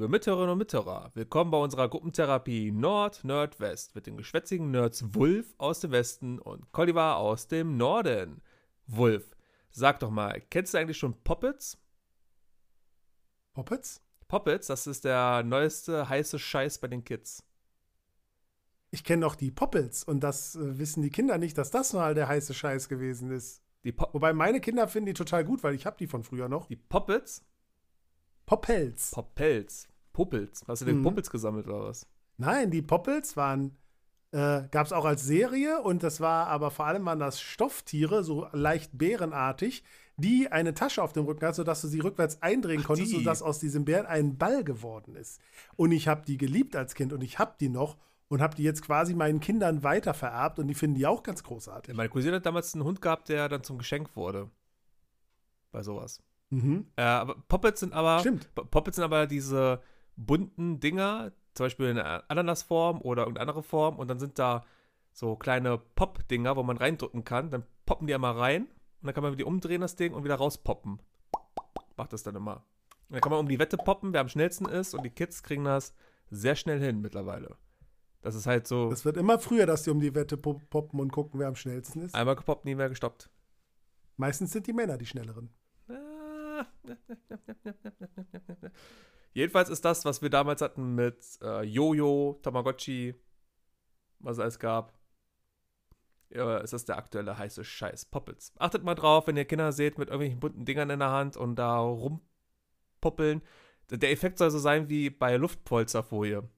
Liebe Mithörerinnen und Mithörer. Willkommen bei unserer Gruppentherapie Nord, Nord, West mit den geschwätzigen Nerds Wulf aus dem Westen und Colliver aus dem Norden. Wulf, sag doch mal, kennst du eigentlich schon Poppets? Poppets? Poppets, das ist der neueste heiße Scheiß bei den Kids. Ich kenne noch die Poppels und das äh, wissen die Kinder nicht, dass das mal der heiße Scheiß gewesen ist. Wobei meine Kinder finden die total gut, weil ich habe die von früher noch. Die Poppets? Poppels. Poppels. Puppels. Hast du den Mhm. Puppels gesammelt oder was? Nein, die Poppels waren, äh, gab es auch als Serie und das war aber vor allem waren das Stofftiere, so leicht bärenartig, die eine Tasche auf dem Rücken hat, sodass du sie rückwärts eindrehen Ach, konntest, die. sodass aus diesem Bären ein Ball geworden ist. Und ich habe die geliebt als Kind und ich habe die noch und habe die jetzt quasi meinen Kindern weitervererbt und die finden die auch ganz großartig. Meine Cousine hat damals einen Hund gehabt, der dann zum Geschenk wurde. Bei sowas. Mhm. Äh, aber Poppets sind aber. Stimmt. Poppets sind aber diese bunten Dinger, zum Beispiel in einer Ananasform oder irgendeine andere Form, und dann sind da so kleine Pop-Dinger, wo man reindrücken kann. Dann poppen die einmal rein und dann kann man die umdrehen, das Ding, und wieder rauspoppen. Macht das dann immer. Und dann kann man um die Wette poppen, wer am schnellsten ist, und die Kids kriegen das sehr schnell hin mittlerweile. Das ist halt so Das wird immer früher, dass die um die Wette pop- poppen und gucken, wer am schnellsten ist. einmal gepoppt, nie mehr gestoppt. Meistens sind die Männer die schnelleren. Jedenfalls ist das, was wir damals hatten mit äh, Jojo, Tamagotchi, was es alles gab, ja, ist das der aktuelle heiße Scheiß. Poppets. Achtet mal drauf, wenn ihr Kinder seht mit irgendwelchen bunten Dingern in der Hand und da rumpoppeln. Der Effekt soll so sein wie bei Luftpolsterfolie.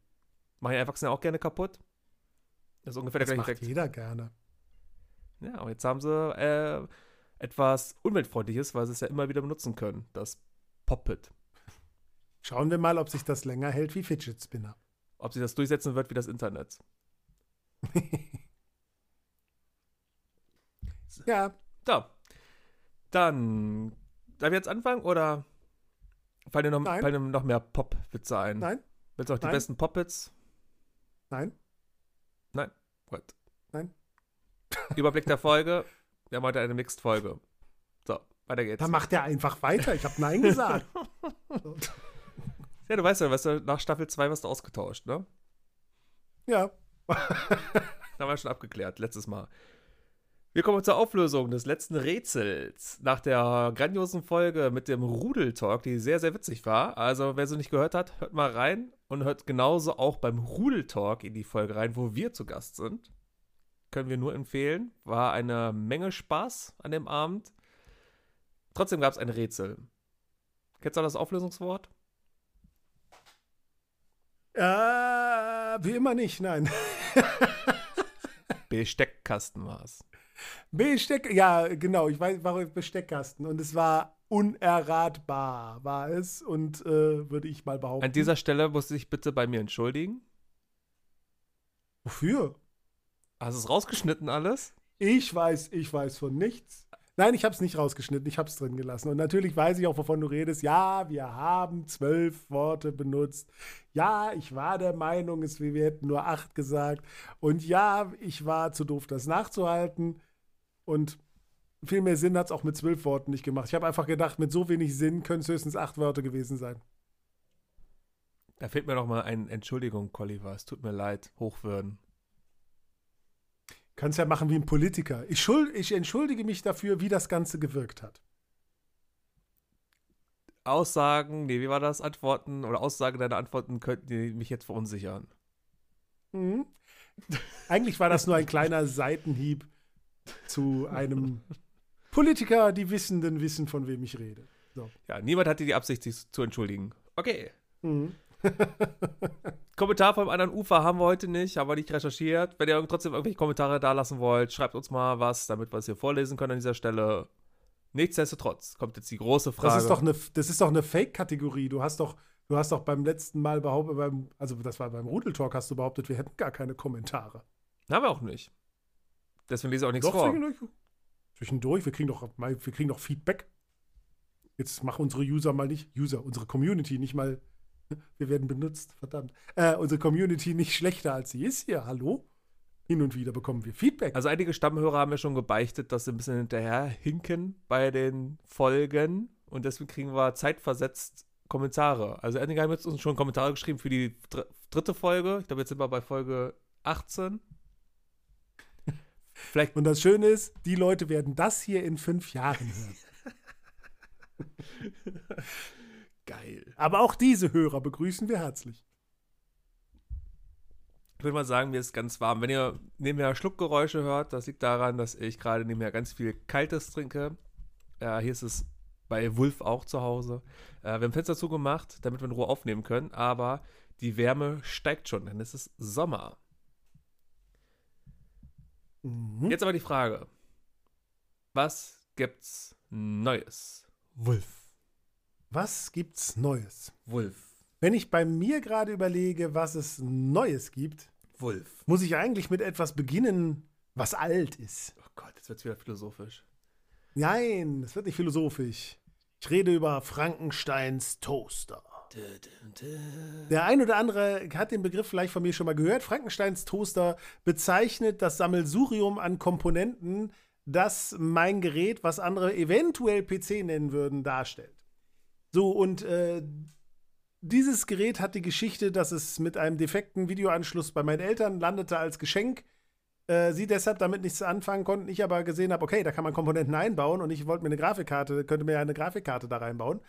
Machen Erwachsene auch gerne kaputt? Das ist ungefähr Das der macht gleiche Effekt. jeder gerne. Ja, aber jetzt haben sie äh, etwas Umweltfreundliches, weil sie es ja immer wieder benutzen können. Das Poppet. Schauen wir mal, ob sich das länger hält wie Fidget Spinner. Ob sie das durchsetzen wird wie das Internet. Ja, So. Dann. Darf ich jetzt anfangen oder fallen dir noch, Nein. fallen dir noch mehr Pop-Witze ein? nein, Willst du auch die Nein. besten Pop-Wits? nein, Gut. Nein. Überblick der Folge. Wir haben heute eine Mixed-Folge. So, weiter geht's. dann macht er einfach weiter. Ich habe Nein gesagt. Ja, du weißt ja, weißt du, nach Staffel 2 wirst du ausgetauscht, ne? ja, Haben wir schon abgeklärt, letztes Mal. Wir kommen zur Auflösung des letzten Rätsels. Nach der grandiosen Folge mit dem Rudeltalk, die sehr, sehr witzig war. Also, wer sie nicht gehört hat, hört mal rein und hört genauso auch beim Rudeltalk in die Folge rein, wo wir zu Gast sind. Können wir nur empfehlen. War eine Menge Spaß an dem Abend. Trotzdem gab es ein Rätsel. Kennst du das Auflösungswort? Äh, wie immer nicht, nein. Besteckkasten war es. Besteck, ja, genau, ich weiß, war Besteckkasten und es war unerratbar, war es und äh, würde ich mal behaupten. An dieser Stelle muss ich bitte bei mir entschuldigen. Wofür? Hast du es rausgeschnitten alles? Ich weiß, ich weiß von nichts. Nein, ich habe es nicht rausgeschnitten, ich habe es drin gelassen. Und natürlich weiß ich auch, wovon du redest. Ja, wir haben zwölf Worte benutzt. Ja, ich war der Meinung, es, wir hätten nur acht gesagt. Und ja, ich war zu doof, das nachzuhalten. Und viel mehr Sinn hat es auch mit zwölf Worten nicht gemacht. Ich habe einfach gedacht, mit so wenig Sinn können es höchstens acht Wörter gewesen sein. Da fehlt mir noch mal ein Entschuldigung, Colliver. Es tut mir leid. Hochwürden. Kannst ja machen wie ein Politiker. Ich, schuld, ich entschuldige mich dafür, wie das Ganze gewirkt hat. Aussagen, nee, wie war das? Antworten oder Aussagen deiner Antworten könnten mich jetzt verunsichern. Mhm. Eigentlich war das nur ein kleiner Seitenhieb zu einem Politiker, die Wissenden wissen, von wem ich rede. Ja, niemand hatte die Absicht, sich zu entschuldigen. Okay. Mhm. Kommentar vom anderen Ufer haben wir heute nicht, haben wir nicht recherchiert. Wenn ihr trotzdem irgendwelche Kommentare da lassen wollt, schreibt uns mal was, damit wir es hier vorlesen können an dieser Stelle. Nichtsdestotrotz kommt jetzt die große Frage. Das ist doch eine, das ist doch eine Fake-Kategorie. Du hast doch, du hast doch beim letzten Mal behauptet, beim, also das war beim Rudeltalk, hast du behauptet, wir hätten gar keine Kommentare. Haben wir auch nicht. Deswegen lese ich auch nichts Doch, vor. zwischendurch. Zwischendurch, wir kriegen doch, mal- wir kriegen doch Feedback. Jetzt machen unsere User mal nicht, User, unsere Community nicht mal, wir werden benutzt, verdammt. Äh, unsere Community nicht schlechter als sie ist hier, hallo? Hin und wieder bekommen wir Feedback. Also einige Stammhörer haben mir schon gebeichtet, dass sie ein bisschen hinterher hinken bei den Folgen und deswegen kriegen wir zeitversetzt Kommentare. Also einige haben jetzt uns schon Kommentare geschrieben für die dr dritte Folge. Ich glaube, jetzt sind wir bei Folge 18. Vielleicht. Und das Schöne ist, die Leute werden das hier in fünf Jahren hören. Geil. Aber auch diese Hörer begrüßen wir herzlich. Ich würde mal sagen, mir ist ganz warm. Wenn ihr nebenher Schluckgeräusche hört, das liegt daran, dass ich gerade nebenher ganz viel Kaltes trinke. Äh, hier ist es bei Wulf auch zu Hause. Äh, wir haben Fenster zugemacht, damit wir in Ruhe aufnehmen können, aber die Wärme steigt schon, denn es ist Sommer. Mhm. Jetzt aber die Frage: Was gibt's Neues? Wulf. Was gibt's Neues? Wulf. Wenn ich bei mir gerade überlege, was es Neues gibt, Wulf. muss ich eigentlich mit etwas beginnen, was alt ist. Oh Gott, jetzt wird's wieder philosophisch. Nein, es wird nicht philosophisch. Ich rede über Frankensteins Toaster. Der ein oder andere hat den Begriff vielleicht von mir schon mal gehört. Frankensteins Toaster bezeichnet das Sammelsurium an Komponenten, das mein Gerät, was andere eventuell PC nennen würden, darstellt. So, und äh, dieses Gerät hat die Geschichte, dass es mit einem defekten Videoanschluss bei meinen Eltern landete als Geschenk. Äh, sie deshalb damit nichts anfangen konnten. Ich aber gesehen habe, okay, da kann man Komponenten einbauen und ich wollte mir eine Grafikkarte, könnte mir eine Grafikkarte da reinbauen.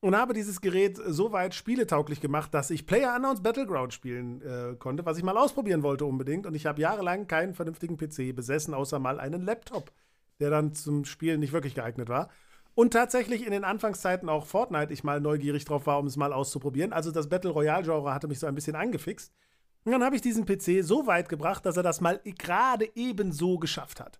Und habe dieses Gerät so weit spieletauglich gemacht, dass ich Player Unknowns Battleground spielen äh, konnte, was ich mal ausprobieren wollte unbedingt. Und ich habe jahrelang keinen vernünftigen PC besessen, außer mal einen Laptop, der dann zum Spielen nicht wirklich geeignet war. Und tatsächlich in den Anfangszeiten auch Fortnite ich mal neugierig drauf war, um es mal auszuprobieren. Also das Battle Royale-Genre hatte mich so ein bisschen angefixt. Und dann habe ich diesen PC so weit gebracht, dass er das mal gerade ebenso geschafft hat.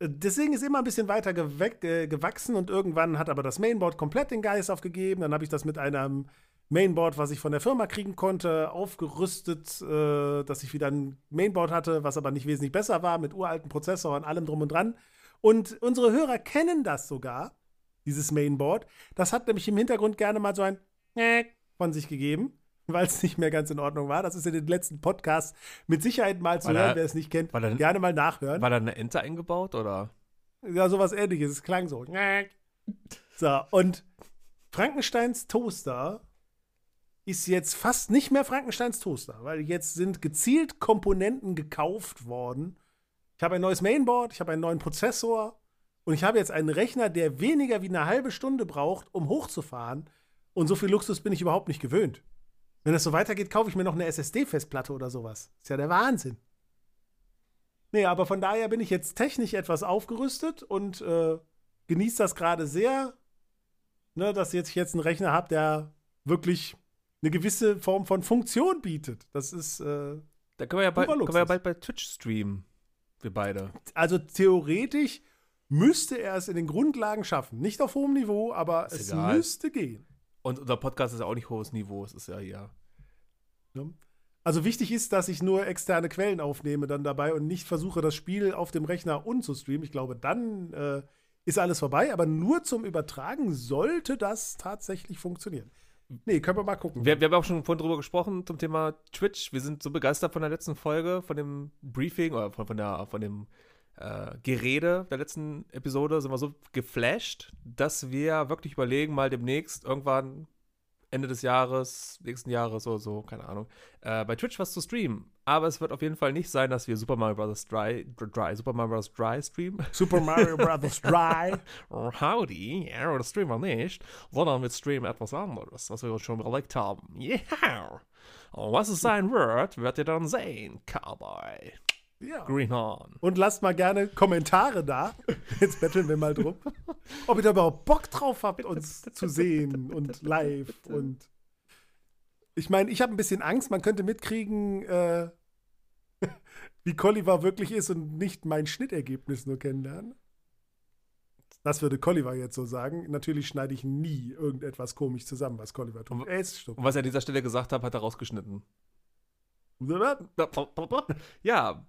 Äh, deswegen ist immer ein bisschen weiter äh, gewachsen und irgendwann hat aber das Mainboard komplett den Geist aufgegeben. Dann habe ich das mit einem Mainboard, was ich von der Firma kriegen konnte, aufgerüstet, äh, dass ich wieder ein Mainboard hatte, was aber nicht wesentlich besser war, mit uralten Prozessor und allem drum und dran. Und unsere Hörer kennen das sogar, dieses Mainboard. Das hat nämlich im Hintergrund gerne mal so ein von sich gegeben, weil es nicht mehr ganz in Ordnung war. Das ist in den letzten Podcasts mit Sicherheit mal zu war hören, da, wer es nicht kennt. Da, gerne mal nachhören. War da eine Ente eingebaut oder? Ja, sowas ähnliches. Es klang so. So, und Frankensteins Toaster ist jetzt fast nicht mehr Frankensteins Toaster, weil jetzt sind gezielt Komponenten gekauft worden. Ich habe ein neues Mainboard, ich habe einen neuen Prozessor, und ich habe jetzt einen Rechner, der weniger wie eine halbe Stunde braucht, um hochzufahren. Und so viel Luxus bin ich überhaupt nicht gewöhnt. Wenn es so weitergeht, kaufe ich mir noch eine SSD-Festplatte oder sowas. Ist ja der Wahnsinn. Nee, aber von daher bin ich jetzt technisch etwas aufgerüstet und äh, genieße das gerade sehr, ne, dass ich jetzt einen Rechner habe, der wirklich eine gewisse Form von Funktion bietet. Das ist. Äh, da können wir, ja bald, können wir ja bald bei Twitch streamen. Wir beide. Also theoretisch müsste er es in den Grundlagen schaffen. Nicht auf hohem Niveau, aber ist es egal. müsste gehen. Und unser Podcast ist ja auch nicht hohes Niveau, es ist ja hier. Ja. Also wichtig ist, dass ich nur externe Quellen aufnehme dann dabei und nicht versuche, das Spiel auf dem Rechner unzustreamen. Ich glaube, dann äh, ist alles vorbei, aber nur zum Übertragen sollte das tatsächlich funktionieren. Nee, können wir mal gucken. Wir, wir haben auch schon vorhin drüber gesprochen zum Thema Twitch. Wir sind so begeistert von der letzten Folge, von dem Briefing oder von, von, der, von dem äh, Gerede der letzten Episode sind wir so geflasht, dass wir wirklich überlegen, mal demnächst irgendwann Ende des Jahres, nächsten Jahres oder so, keine Ahnung, äh, bei Twitch was zu streamen. Aber es wird auf jeden Fall nicht sein, dass wir Super Mario Bros. Dry, Dry Super Mario Bros. Dry streamen. Super Mario Bros. Dry. Howdy, ja, das streamen wir nicht, sondern wir streamen etwas anderes, was wir uns schon überlegt haben. Yeah! Und was es sein wird, werdet ihr dann sehen, Cowboy. Ja. Greenhorn. Und lasst mal gerne Kommentare da. Jetzt betteln wir mal drum. Ob ihr da überhaupt Bock drauf habt, uns zu sehen und live. Und ich meine, ich habe ein bisschen Angst, man könnte mitkriegen, äh, wie Colliver wirklich ist und nicht mein Schnittergebnis nur kennenlernen. Das würde Colliver jetzt so sagen. Natürlich schneide ich nie irgendetwas komisch zusammen, was Colliver tut. Und, und was er an dieser Stelle gesagt hat, hat er rausgeschnitten. Ja,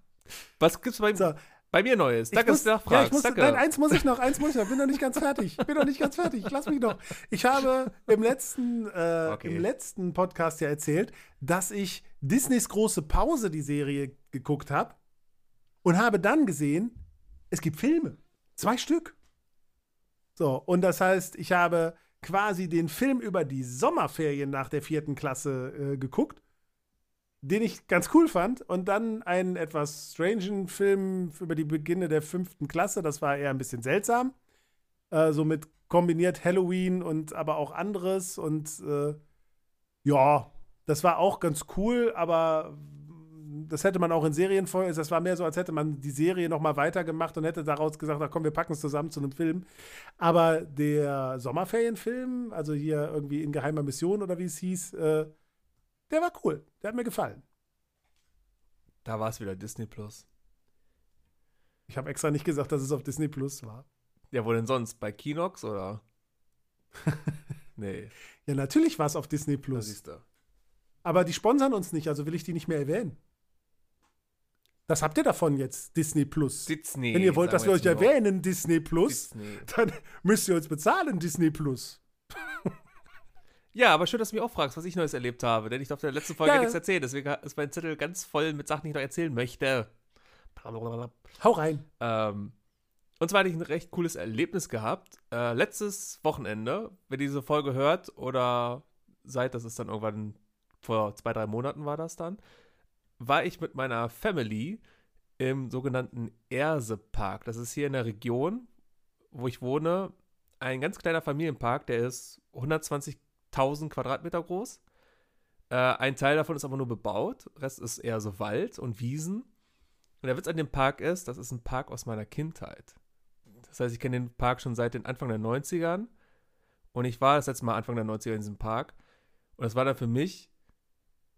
was gibt's bei, so. bei mir Neues? Danke, dass du nachfragst. Ja, muss, nein, eins muss ich noch, eins muss ich noch. Bin noch nicht ganz fertig. Bin noch nicht ganz fertig. Lass mich noch. Ich habe im letzten, äh, okay. im letzten Podcast ja erzählt, dass ich Disneys große Pause, die Serie, geguckt habe und habe dann gesehen, es gibt Filme. Zwei Stück. So, und das heißt, ich habe quasi den Film über die Sommerferien nach der vierten Klasse äh, geguckt, den ich ganz cool fand. Und dann einen etwas strangen Film über die Beginne der fünften Klasse. Das war eher ein bisschen seltsam. Äh, so mit kombiniert Halloween und aber auch anderes. Und äh, ja, das war auch ganz cool, aber das hätte man auch in Serienfolgen, das war mehr so, als hätte man die Serie noch mal weitergemacht und hätte daraus gesagt, ach komm, wir packen es zusammen zu einem Film. Aber der Sommerferienfilm, also hier irgendwie in geheimer Mission oder wie es hieß, äh, der war cool. Der hat mir gefallen. Da war es wieder Disney Plus. Ich habe extra nicht gesagt, dass es auf Disney Plus war. Ja, wo denn sonst? Bei Kinox oder? nee. Ja, natürlich war es auf Disney Plus. siehst du. Aber die sponsern uns nicht, also will ich die nicht mehr erwähnen. Was habt ihr davon jetzt, Disney Plus? Disney. Wenn ihr wollt, dass wir euch erwähnen, Disney Plus, Disney. dann müsst ihr uns bezahlen, Disney Plus. Ja, aber schön, dass du mich auch fragst, was ich Neues erlebt habe. Denn ich durfte in der letzten Folge Ja. nichts erzählen. Deswegen ist mein Zettel ganz voll mit Sachen, die ich noch erzählen möchte. Hau rein. Ähm, und zwar hatte ich ein recht cooles Erlebnis gehabt. Äh, letztes Wochenende, wenn ihr diese Folge hört oder seid, das ist dann irgendwann vor zwei, drei Monaten war das dann, war ich mit meiner Family im sogenannten Erse-Park. Das ist hier in der Region, wo ich wohne, ein ganz kleiner Familienpark, der ist 120.000 Quadratmeter groß. Äh, ein Teil davon ist aber nur bebaut, Rest ist eher so Wald und Wiesen. Und der Witz an dem Park ist, das ist ein Park aus meiner Kindheit. Das heißt, ich kenne den Park schon seit den Anfang der 90ern. Und ich war das letzte Mal Anfang der 90er in diesem Park. Und das war dann für mich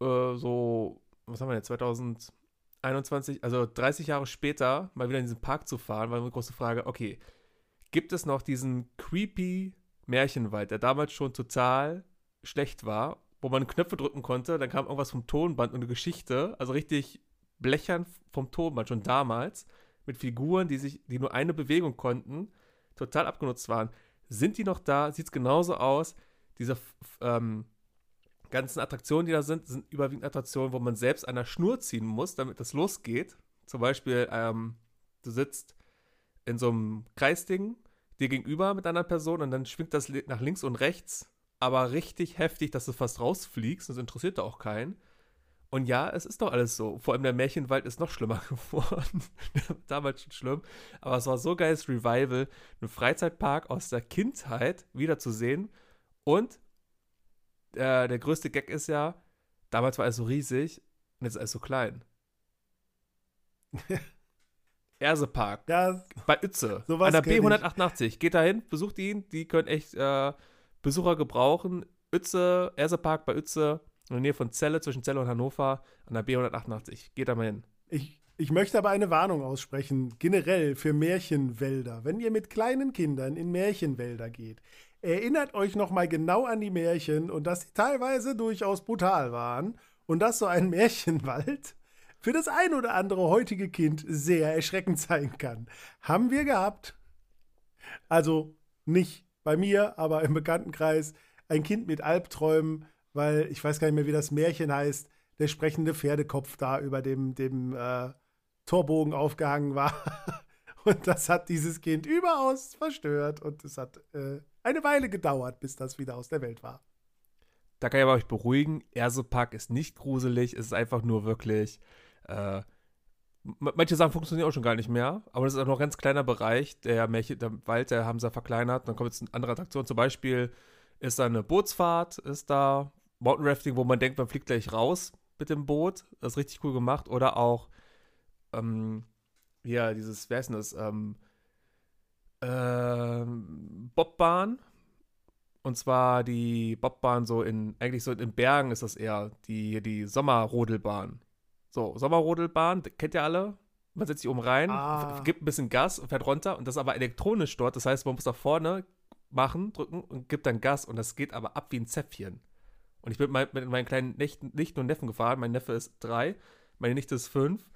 äh, so, was haben wir jetzt, 2021, also 30 Jahre später, mal wieder in diesen Park zu fahren, war eine große Frage, okay, gibt es noch diesen creepy Märchenwald, der damals schon total schlecht war, wo man Knöpfe drücken konnte, dann kam irgendwas vom Tonband und eine Geschichte, also richtig blechern vom Tonband schon damals, mit Figuren, die sich, die nur eine Bewegung konnten, total abgenutzt waren. Sind die noch da? Sieht es genauso aus? Diese ähm, ganzen Attraktionen, die da sind, sind überwiegend Attraktionen, wo man selbst an der Schnur ziehen muss, damit das losgeht. Zum Beispiel, ähm, du sitzt in so einem Kreisding dir gegenüber mit einer Person und dann schwingt das nach links und rechts, aber richtig heftig, dass du fast rausfliegst. Das interessiert da auch keinen. Und ja, es ist doch alles so. Vor allem der Märchenwald ist noch schlimmer geworden. Damals schon schlimm. Aber es war so geiles Revival, einen Freizeitpark aus der Kindheit wiederzusehen. Und äh, der größte Gag ist ja, damals war alles so riesig und jetzt ist alles so klein. Ersepark Ja, bei Sowas an der kenn ich. B188. Geht dahin, besucht ihn, die können echt äh, Besucher gebrauchen. Uetze, Ersepark bei Uetze, in der Nähe von Celle, zwischen Celle und Hannover, an der B188. Geht da mal hin. ich, ich möchte aber eine Warnung aussprechen, generell für Märchenwälder. Wenn ihr mit kleinen Kindern in Märchenwälder geht, erinnert euch noch mal genau an die Märchen und dass sie teilweise durchaus brutal waren und dass so ein Märchenwald für das ein oder andere heutige Kind sehr erschreckend sein kann. Haben wir gehabt. Also nicht bei mir, aber im Bekanntenkreis ein Kind mit Albträumen, weil ich weiß gar nicht mehr, wie das Märchen heißt, der sprechende Pferdekopf da über dem, dem äh, Torbogen aufgehangen war. Und das hat dieses Kind überaus verstört und es hat äh, eine Weile gedauert, bis das wieder aus der Welt war. Da kann ich aber euch beruhigen, Ersepark ist nicht gruselig, es ist einfach nur wirklich. Äh, manche Sachen funktionieren auch schon gar nicht mehr, aber das ist auch noch ein ganz kleiner Bereich. Der, Märchen, der Wald, der haben sie verkleinert. Dann kommt jetzt eine andere Attraktion. Zum Beispiel ist da eine Bootsfahrt, ist da Mountain Rafting, wo man denkt, man fliegt gleich raus mit dem Boot. Das ist richtig cool gemacht. Oder auch, ähm, ja, dieses, wer ist denn das? Ähm, ähm, Bobbahn. Und zwar die Bobbahn so in, eigentlich so in Bergen ist das eher, die, die Sommerrodelbahn. So, Sommerrodelbahn, kennt ihr alle? Man setzt sich oben rein, Ah. gibt ein bisschen Gas und fährt runter und das ist aber elektronisch dort. Das heißt, man muss da vorne machen, drücken und gibt dann Gas und das geht aber ab wie ein Zäpfchen. Und ich bin mein, mit meinen kleinen Nichten, Nichten und Neffen gefahren. Mein Neffe ist drei, meine Nichte ist fünf.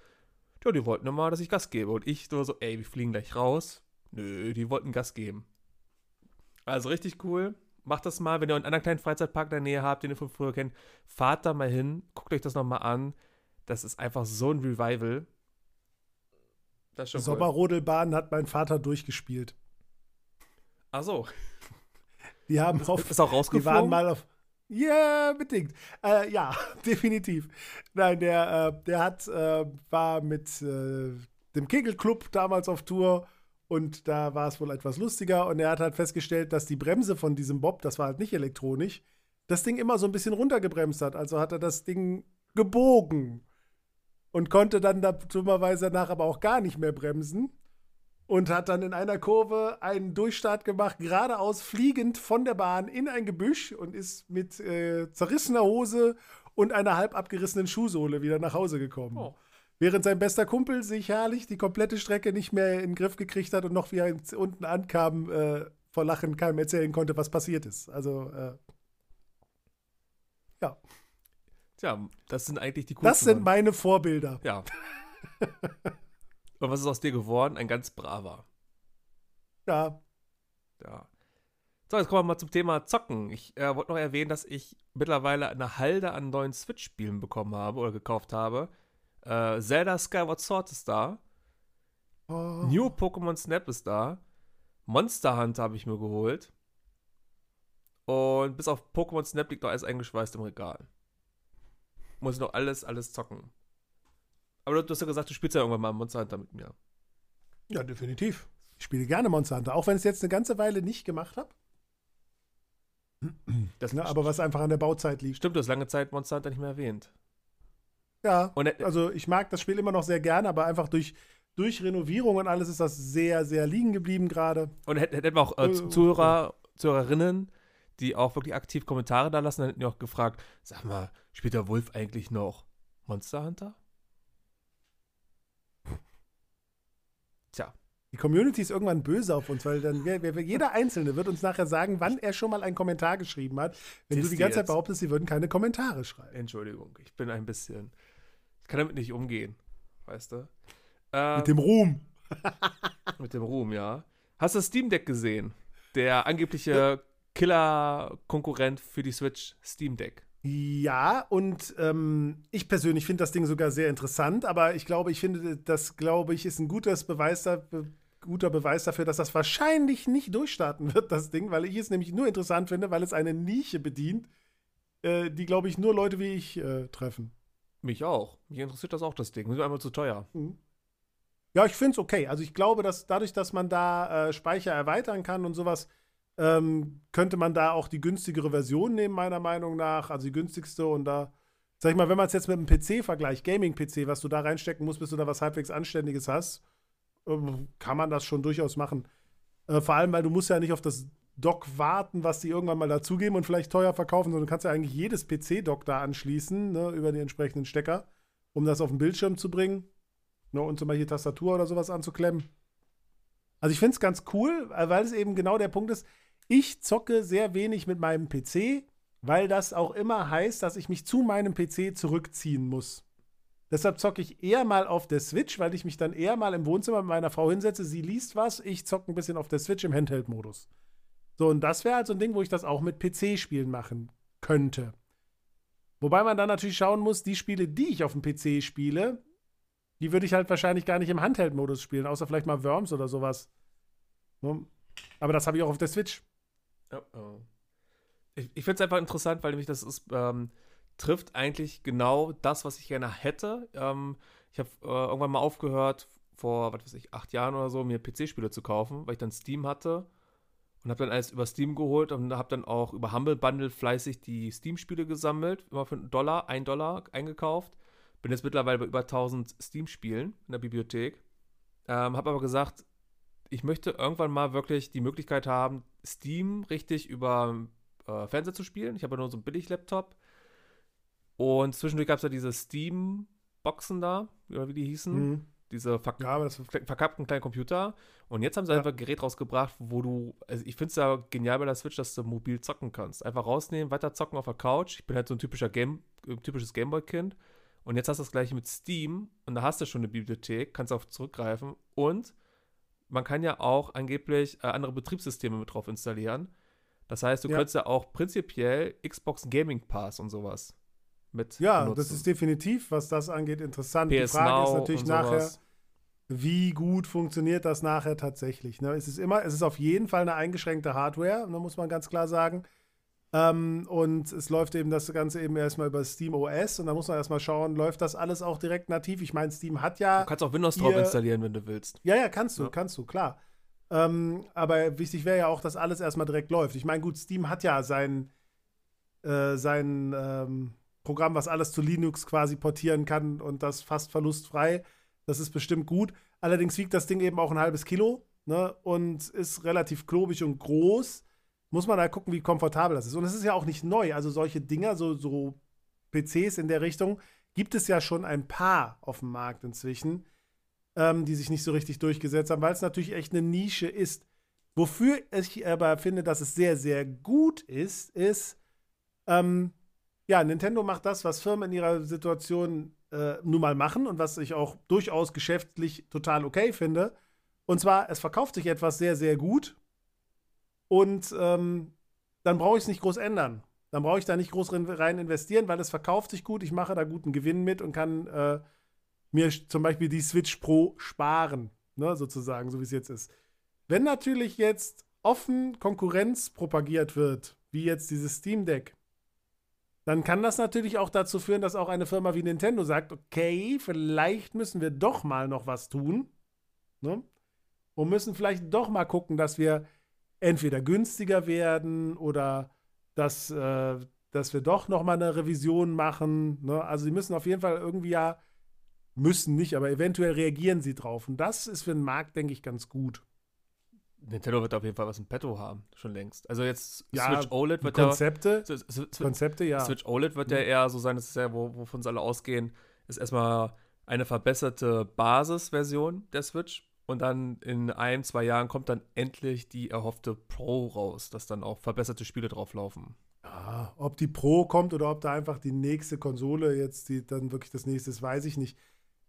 Ja, die wollten immer, dass ich Gas gebe. Und ich nur so, ey, wir fliegen gleich raus. Nö, die wollten Gas geben. Also richtig cool. Macht das mal, wenn ihr einen anderen kleinen Freizeitpark in der Nähe habt, den ihr von früher kennt. Fahrt da mal hin, guckt euch das nochmal an. Das ist einfach so ein Revival. Das ist schon cool. Sommerrodelbahn hat mein Vater durchgespielt. Ach so. Die haben auf. Ist auch Die waren rausgeflogen? mal auf. Ja, bedingt. Äh, ja, definitiv. Nein, der, äh, der hat, äh, war mit äh, dem Kegelclub damals auf Tour und da war es wohl etwas lustiger und er hat halt festgestellt, dass die Bremse von diesem Bob, das war halt nicht elektronisch, das Ding immer so ein bisschen runtergebremst hat. Also hat er das Ding gebogen und konnte dann da dummerweise danach aber auch gar nicht mehr bremsen und hat dann in einer Kurve einen Durchstart gemacht, geradeaus fliegend von der Bahn in ein Gebüsch und ist mit äh, zerrissener Hose und einer halb abgerissenen Schuhsohle wieder nach Hause gekommen. Oh. Während sein bester Kumpel sich herrlich die komplette Strecke nicht mehr in den Griff gekriegt hat und noch wie er unten ankam, äh, vor Lachen keinem erzählen konnte, was passiert ist. Also, äh, ja, Tja, das sind eigentlich die coolsten. das sind meine Vorbilder. Ja. Und was ist aus dir geworden? Ein ganz braver. Ja, Ja. So, jetzt kommen wir mal zum Thema Zocken. Ich äh, wollte noch erwähnen, dass ich mittlerweile eine Halde an neuen Switch-Spielen bekommen habe oder gekauft habe. Äh, Zelda Skyward Sword ist da. Oh. New Pokémon Snap ist da. Monster Hunter habe ich mir geholt. Und bis auf Pokémon Snap liegt noch alles eingeschweißt im Regal. Muss ich noch alles, alles zocken. Aber du, hast ja gesagt, du spielst ja irgendwann mal Monster Hunter mit mir. Ja, definitiv. Ich spiele gerne Monster Hunter, auch wenn ich es jetzt eine ganze Weile nicht gemacht habe. Das Ne, aber was einfach an der Bauzeit liegt. stimmt, du hast lange Zeit Monster Hunter nicht mehr erwähnt. Ja, Und also ich mag das Spiel immer noch sehr gerne, aber einfach durch, durch Renovierung und alles ist das sehr, sehr liegen geblieben gerade. Und hätten wir auch äh, Äh, Zuhörer, Zuhörerinnen, die auch wirklich aktiv Kommentare da lassen, dann hätten die auch gefragt, sag mal, spielt der Wolf eigentlich noch Monster Hunter? Tja, Die Community ist irgendwann böse auf uns, weil dann jeder Einzelne wird uns nachher sagen, wann er schon mal einen Kommentar geschrieben hat, wenn du Siehst die du ganze Zeit behauptest, sie würden keine Kommentare schreiben. Entschuldigung, ich bin ein bisschen, ich kann damit nicht umgehen, weißt du? Ähm, Mit dem Ruhm. mit dem Ruhm, ja. Hast du das Steam Deck gesehen? Der angebliche Killer-Konkurrent für die Switch Steam Deck. Ja, und ähm, ich persönlich finde das Ding sogar sehr interessant, aber ich glaube, ich finde, das, glaube ich, ist ein gutes Beweis da, be, guter Beweis dafür, dass das wahrscheinlich nicht durchstarten wird, das Ding, weil ich es nämlich nur interessant finde, weil es eine Nische bedient, äh, die, glaube ich, nur Leute wie ich äh, treffen. Mich auch. Mich interessiert das auch, das Ding. Ist einfach zu teuer. Ja, ich finde es okay. Also ich glaube, dass dadurch, dass man da äh, Speicher erweitern kann und sowas, ähm, könnte man da auch die günstigere Version nehmen, meiner Meinung nach. Also die günstigste und da, sag ich mal, wenn man es jetzt mit einem PC vergleicht, Gaming-PC, was du da reinstecken musst, bis du da was halbwegs Anständiges hast, ähm, kann man das schon durchaus machen. Äh, vor allem, weil du musst ja nicht auf das Dock warten, was die irgendwann mal dazugeben und vielleicht teuer verkaufen, sondern du kannst ja eigentlich jedes PC-Dock da anschließen, ne, über die entsprechenden Stecker, um das auf den Bildschirm zu bringen. Ne, und zum Beispiel Tastatur oder sowas anzuklemmen. Also ich finde es ganz cool, äh, weil es eben genau der Punkt ist, ich zocke sehr wenig mit meinem PC, weil das auch immer heißt, dass ich mich zu meinem PC zurückziehen muss. Deshalb zocke ich eher mal auf der Switch, weil ich mich dann eher mal im Wohnzimmer mit meiner Frau hinsetze. Sie liest was, ich zocke ein bisschen auf der Switch im Handheld-Modus. So, und das wäre halt so ein Ding, wo ich das auch mit PC-Spielen machen könnte. Wobei man dann natürlich schauen muss, die Spiele, die ich auf dem PC spiele, die würde ich halt wahrscheinlich gar nicht im Handheld-Modus spielen, außer vielleicht mal Worms oder sowas. Aber das habe ich auch auf der Switch. Oh. Ich, ich finde es einfach interessant, weil nämlich das ist, ähm, trifft eigentlich genau das, was ich gerne hätte. Ähm, ich habe äh, irgendwann mal aufgehört, vor, was weiß ich, acht Jahren oder so, mir PC-Spiele zu kaufen, weil ich dann Steam hatte und habe dann alles über Steam geholt und habe dann auch über Humble Bundle fleißig die Steam-Spiele gesammelt, immer für einen Dollar, ein Dollar eingekauft. Bin jetzt mittlerweile bei über 1000 Steam-Spielen in der Bibliothek. Ähm, habe aber gesagt, ich möchte irgendwann mal wirklich die Möglichkeit haben, Steam richtig über äh, Fernseher zu spielen. Ich habe ja nur so einen Billig-Laptop. Und zwischendurch gab es ja diese Steam-Boxen da, oder wie die hießen. Mhm. Diese verk Ja, verkappten kleinen Computer. Und jetzt haben sie Ja. einfach ein Gerät rausgebracht, wo du, also ich finde es ja genial bei der Switch, dass du mobil zocken kannst. Einfach rausnehmen, weiter zocken auf der Couch. Ich bin halt so ein typischer Game, äh, typisches Gameboy-Kind. Und jetzt hast du das gleiche mit Steam und da hast du schon eine Bibliothek, kannst auf zurückgreifen und man kann ja auch angeblich äh, andere Betriebssysteme mit drauf installieren. Das heißt, du Ja. könntest ja auch prinzipiell Xbox Gaming Pass und sowas mit Ja, benutzen. das ist definitiv, was das angeht, interessant. PS Die Frage Now ist natürlich nachher, wie gut funktioniert das nachher tatsächlich. Ne? Es ist immer, es ist auf jeden Fall eine eingeschränkte Hardware, da muss man ganz klar sagen. Ähm, und es läuft eben das Ganze eben erstmal über Steam OS und da muss man erstmal schauen, läuft das alles auch direkt nativ? Ich meine, Steam hat ja. Du kannst auch Windows drauf installieren, wenn du willst. Ja, ja, kannst du, ja. kannst du, klar. Ähm, aber wichtig wäre ja auch, dass alles erstmal direkt läuft. Ich meine, gut, Steam hat ja sein, äh, sein ähm, Programm, was alles zu Linux quasi portieren kann und das fast verlustfrei. Das ist bestimmt gut. Allerdings wiegt das Ding eben auch ein halbes Kilo ne, und ist relativ klobig und groß muss man da gucken, wie komfortabel das ist. Und es ist ja auch nicht neu. Also solche Dinger, so, so PCs in der Richtung, gibt es ja schon ein paar auf dem Markt inzwischen, ähm, die sich nicht so richtig durchgesetzt haben, weil es natürlich echt eine Nische ist. Wofür ich aber finde, dass es sehr, sehr gut ist, ist, ähm, ja, Nintendo macht das, was Firmen in ihrer Situation äh, nun mal machen und was ich auch durchaus geschäftlich total okay finde. Und zwar, es verkauft sich etwas sehr, sehr gut und ähm, dann brauche ich es nicht groß ändern. Dann brauche ich da nicht groß rein investieren, weil es verkauft sich gut. Ich mache da guten Gewinn mit und kann äh, mir zum Beispiel die Switch Pro sparen, ne, sozusagen, so wie es jetzt ist. Wenn natürlich jetzt offen Konkurrenz propagiert wird, wie jetzt dieses Steam Deck, dann kann das natürlich auch dazu führen, dass auch eine Firma wie Nintendo sagt, okay, vielleicht müssen wir doch mal noch was tun. Ne? Und müssen vielleicht doch mal gucken, dass wir entweder günstiger werden oder dass, äh, dass wir doch noch mal eine Revision machen. Ne? Also sie müssen auf jeden Fall irgendwie ja, müssen nicht, aber eventuell reagieren sie drauf. Und das ist für den Markt, denke ich, ganz gut. Nintendo wird auf jeden Fall was im Petto haben, schon längst. Also jetzt ja, Switch OLED wird Konzepte, ja. Konzepte, ja. Switch OLED wird ja mhm. eher so sein, das ist ja, wo, wovon sie alle ausgehen, ist erstmal eine verbesserte Basisversion der Switch und dann in ein, zwei Jahren kommt dann endlich die erhoffte Pro raus, dass dann auch verbesserte Spiele drauf laufen. Ja, ob die Pro kommt oder ob da einfach die nächste Konsole jetzt die dann wirklich das nächste ist, weiß ich nicht.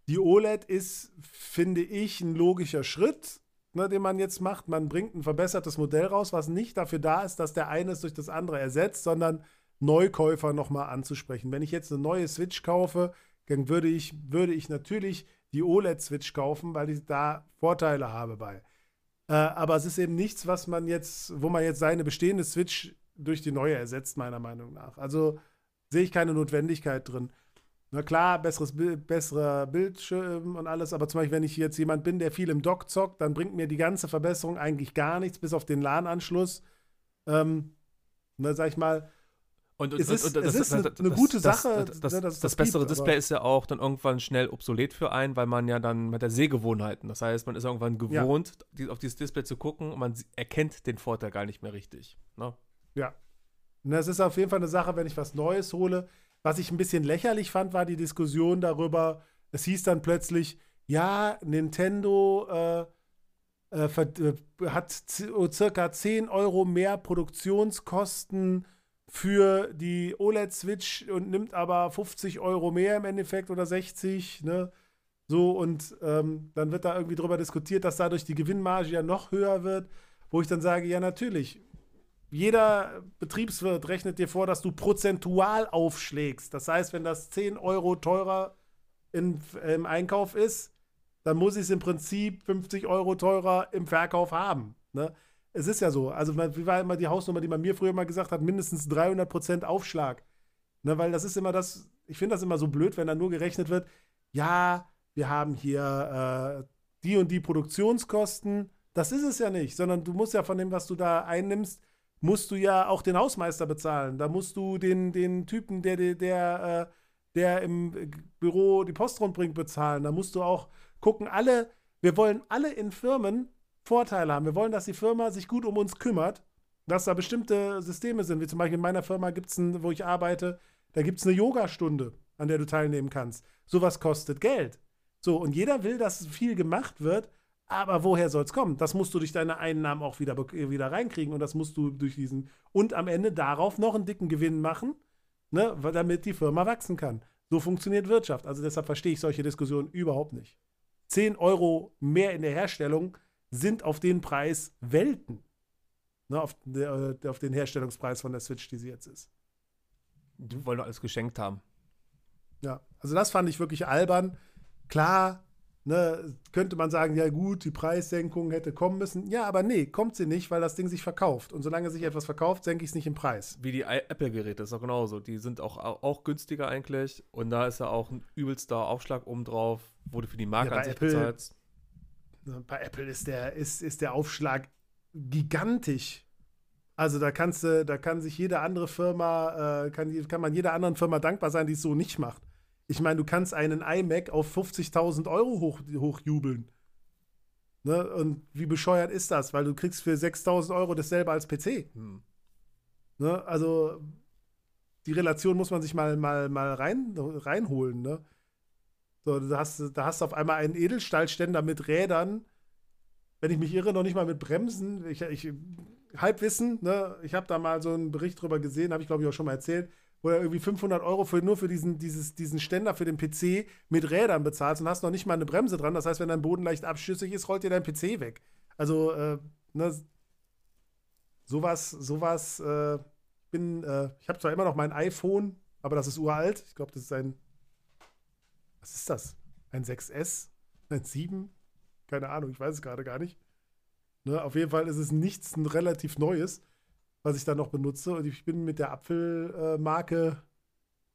Die OLED ist, finde ich, ein logischer Schritt, ne, den man jetzt macht. Man bringt ein verbessertes Modell raus, was nicht dafür da ist, dass der eine es durch das andere ersetzt, sondern Neukäufer nochmal anzusprechen. Wenn ich jetzt eine neue Switch kaufe, dann würde ich, würde ich natürlich die OLED-Switch kaufen, weil ich da Vorteile habe bei. Äh, aber es ist eben nichts, was man jetzt, wo man jetzt seine bestehende Switch durch die neue ersetzt, meiner Meinung nach. Also sehe ich keine Notwendigkeit drin. Na klar, besseres, besserer Bildschirm und alles, aber zum Beispiel, wenn ich jetzt jemand bin, der viel im Dock zockt, dann bringt mir die ganze Verbesserung eigentlich gar nichts, bis auf den LAN-Anschluss. Ähm, na, sag ich mal, und, und, es ist, und, und das, es ist eine, eine gute Sache. Das, das, das, das bessere gibt, Display ist ja auch dann irgendwann schnell obsolet für einen, weil man ja dann mit der Sehgewohnheiten, das heißt, man ist irgendwann gewohnt, ja. auf dieses Display zu gucken und man erkennt den Vorteil gar nicht mehr richtig. Ne? Ja. Und das ist auf jeden Fall eine Sache, wenn ich was Neues hole. Was ich ein bisschen lächerlich fand, war die Diskussion darüber, es hieß dann plötzlich, ja, Nintendo äh, äh, äh hat circa 10 Euro mehr Produktionskosten für die OLED-Switch und nimmt aber 50 Euro mehr im Endeffekt oder 60, ne? So, und ähm, dann wird da irgendwie drüber diskutiert, dass dadurch die Gewinnmarge ja noch höher wird, wo ich dann sage, ja, natürlich. Jeder Betriebswirt rechnet dir vor, dass du prozentual aufschlägst. Das heißt, wenn das 10 Euro teurer in, im Einkauf ist, dann muss ich es im Prinzip 50 Euro teurer im Verkauf haben. Ne? Es ist ja so. Also, wie war immer die Hausnummer, die man mir früher mal gesagt hat? Mindestens 300% Aufschlag. Ne, weil das ist immer das, ich finde das immer so blöd, wenn da nur gerechnet wird, ja, wir haben hier äh, die und die Produktionskosten. Das ist es ja nicht, sondern du musst ja von dem, was du da einnimmst, musst du ja auch den Hausmeister bezahlen. Da musst du den, den Typen, der, der, der, äh, der im Büro die Post rundbringt, bezahlen. Da musst du auch gucken, alle, wir wollen alle in Firmen Vorteile haben. Wir wollen, dass die Firma sich gut um uns kümmert, dass da bestimmte Systeme sind, wie zum Beispiel in meiner Firma gibt es, wo ich arbeite, da gibt es eine Yogastunde, an der du teilnehmen kannst. Sowas kostet Geld. So, und jeder will, dass viel gemacht wird, aber woher soll es kommen? Das musst du durch deine Einnahmen auch wieder, wieder reinkriegen und das musst du durch diesen und am Ende darauf noch einen dicken Gewinn machen, ne, damit die Firma wachsen kann. So funktioniert Wirtschaft. Also deshalb verstehe ich solche Diskussionen überhaupt nicht. 10 Euro mehr in der Herstellung sind auf den Preis Welten. Ne, auf, der, äh, auf den Herstellungspreis von der Switch, die sie jetzt ist. Die wollen alles geschenkt haben. Ja, also das fand ich wirklich albern. Klar, Ne, könnte man sagen, ja gut, die Preissenkung hätte kommen müssen. Ja, aber nee, kommt sie nicht, weil das Ding sich verkauft. Und solange sich etwas verkauft, senke ich es nicht im Preis. Wie die Apple-Geräte, ist auch genauso. Die sind auch, auch günstiger eigentlich. Und da ist ja auch ein übelster Aufschlag obendrauf, du für die Marke ja, an sich Apple, bezahlst. Bei Apple ist der, ist, ist der Aufschlag gigantisch. Also da kannst du, da kann sich jede andere Firma, äh, kann, kann man jeder anderen Firma dankbar sein, die es so nicht macht. Ich meine, du kannst einen iMac auf 50.000 Euro hoch, hochjubeln. Ne? Und wie bescheuert ist das? Weil du kriegst für 6.000 Euro dasselbe als PC. Hm. Ne? Also die Relation muss man sich mal, mal, mal rein, reinholen. Ne? So, da, hast, da hast du auf einmal einen Edelstahlständer mit Rädern, wenn ich mich irre, noch nicht mal mit Bremsen. Ich, ich Halbwissen, ne? ich habe da mal so einen Bericht drüber gesehen, habe ich glaube ich auch schon mal erzählt wo du irgendwie 500 Euro für, nur für diesen, dieses, diesen Ständer für den PC mit Rädern bezahlst und hast noch nicht mal eine Bremse dran. Das heißt, wenn dein Boden leicht abschüssig ist, rollt dir dein PC weg. Also, äh, ne, sowas, sowas, äh, bin, äh, ich habe zwar immer noch mein iPhone, aber das ist uralt. Ich glaube, das ist ein, was ist das? Ein 6S? Ein 7? Keine Ahnung, ich weiß es gerade gar nicht. Ne, auf jeden Fall ist es nichts ein relativ Neues was ich da noch benutze. Und ich bin mit der Apfelmarke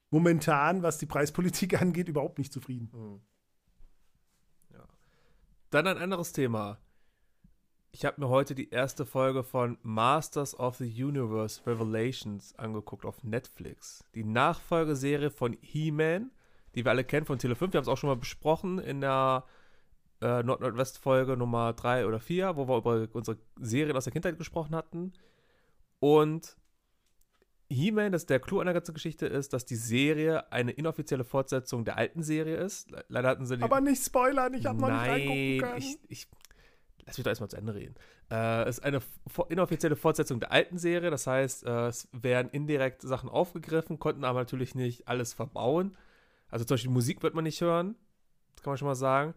momentan, was die Preispolitik angeht, überhaupt nicht zufrieden. Mhm. Ja. Dann ein anderes Thema. Ich habe mir heute die erste Folge von Masters of the Universe Revelations angeguckt auf Netflix. Die Nachfolgeserie von He-Man, die wir alle kennen von Tele 5. Wir haben es auch schon mal besprochen in der äh, Nord-Nordwest-Folge Nummer 3 oder 4, wo wir über unsere Serien aus der Kindheit gesprochen hatten. Und He-Man, dass der Clou an der ganzen Geschichte ist, dass die Serie eine inoffizielle Fortsetzung der alten Serie ist. Leider hatten sie die. Aber nicht spoilern, ich habe noch nicht reingucken können. Ich, ich, lass mich doch erstmal zu Ende reden. Äh, es ist eine inoffizielle Fortsetzung der alten Serie, das heißt, äh, es werden indirekt Sachen aufgegriffen, konnten aber natürlich nicht alles verbauen. Also zum Beispiel Musik wird man nicht hören, das kann man schon mal sagen.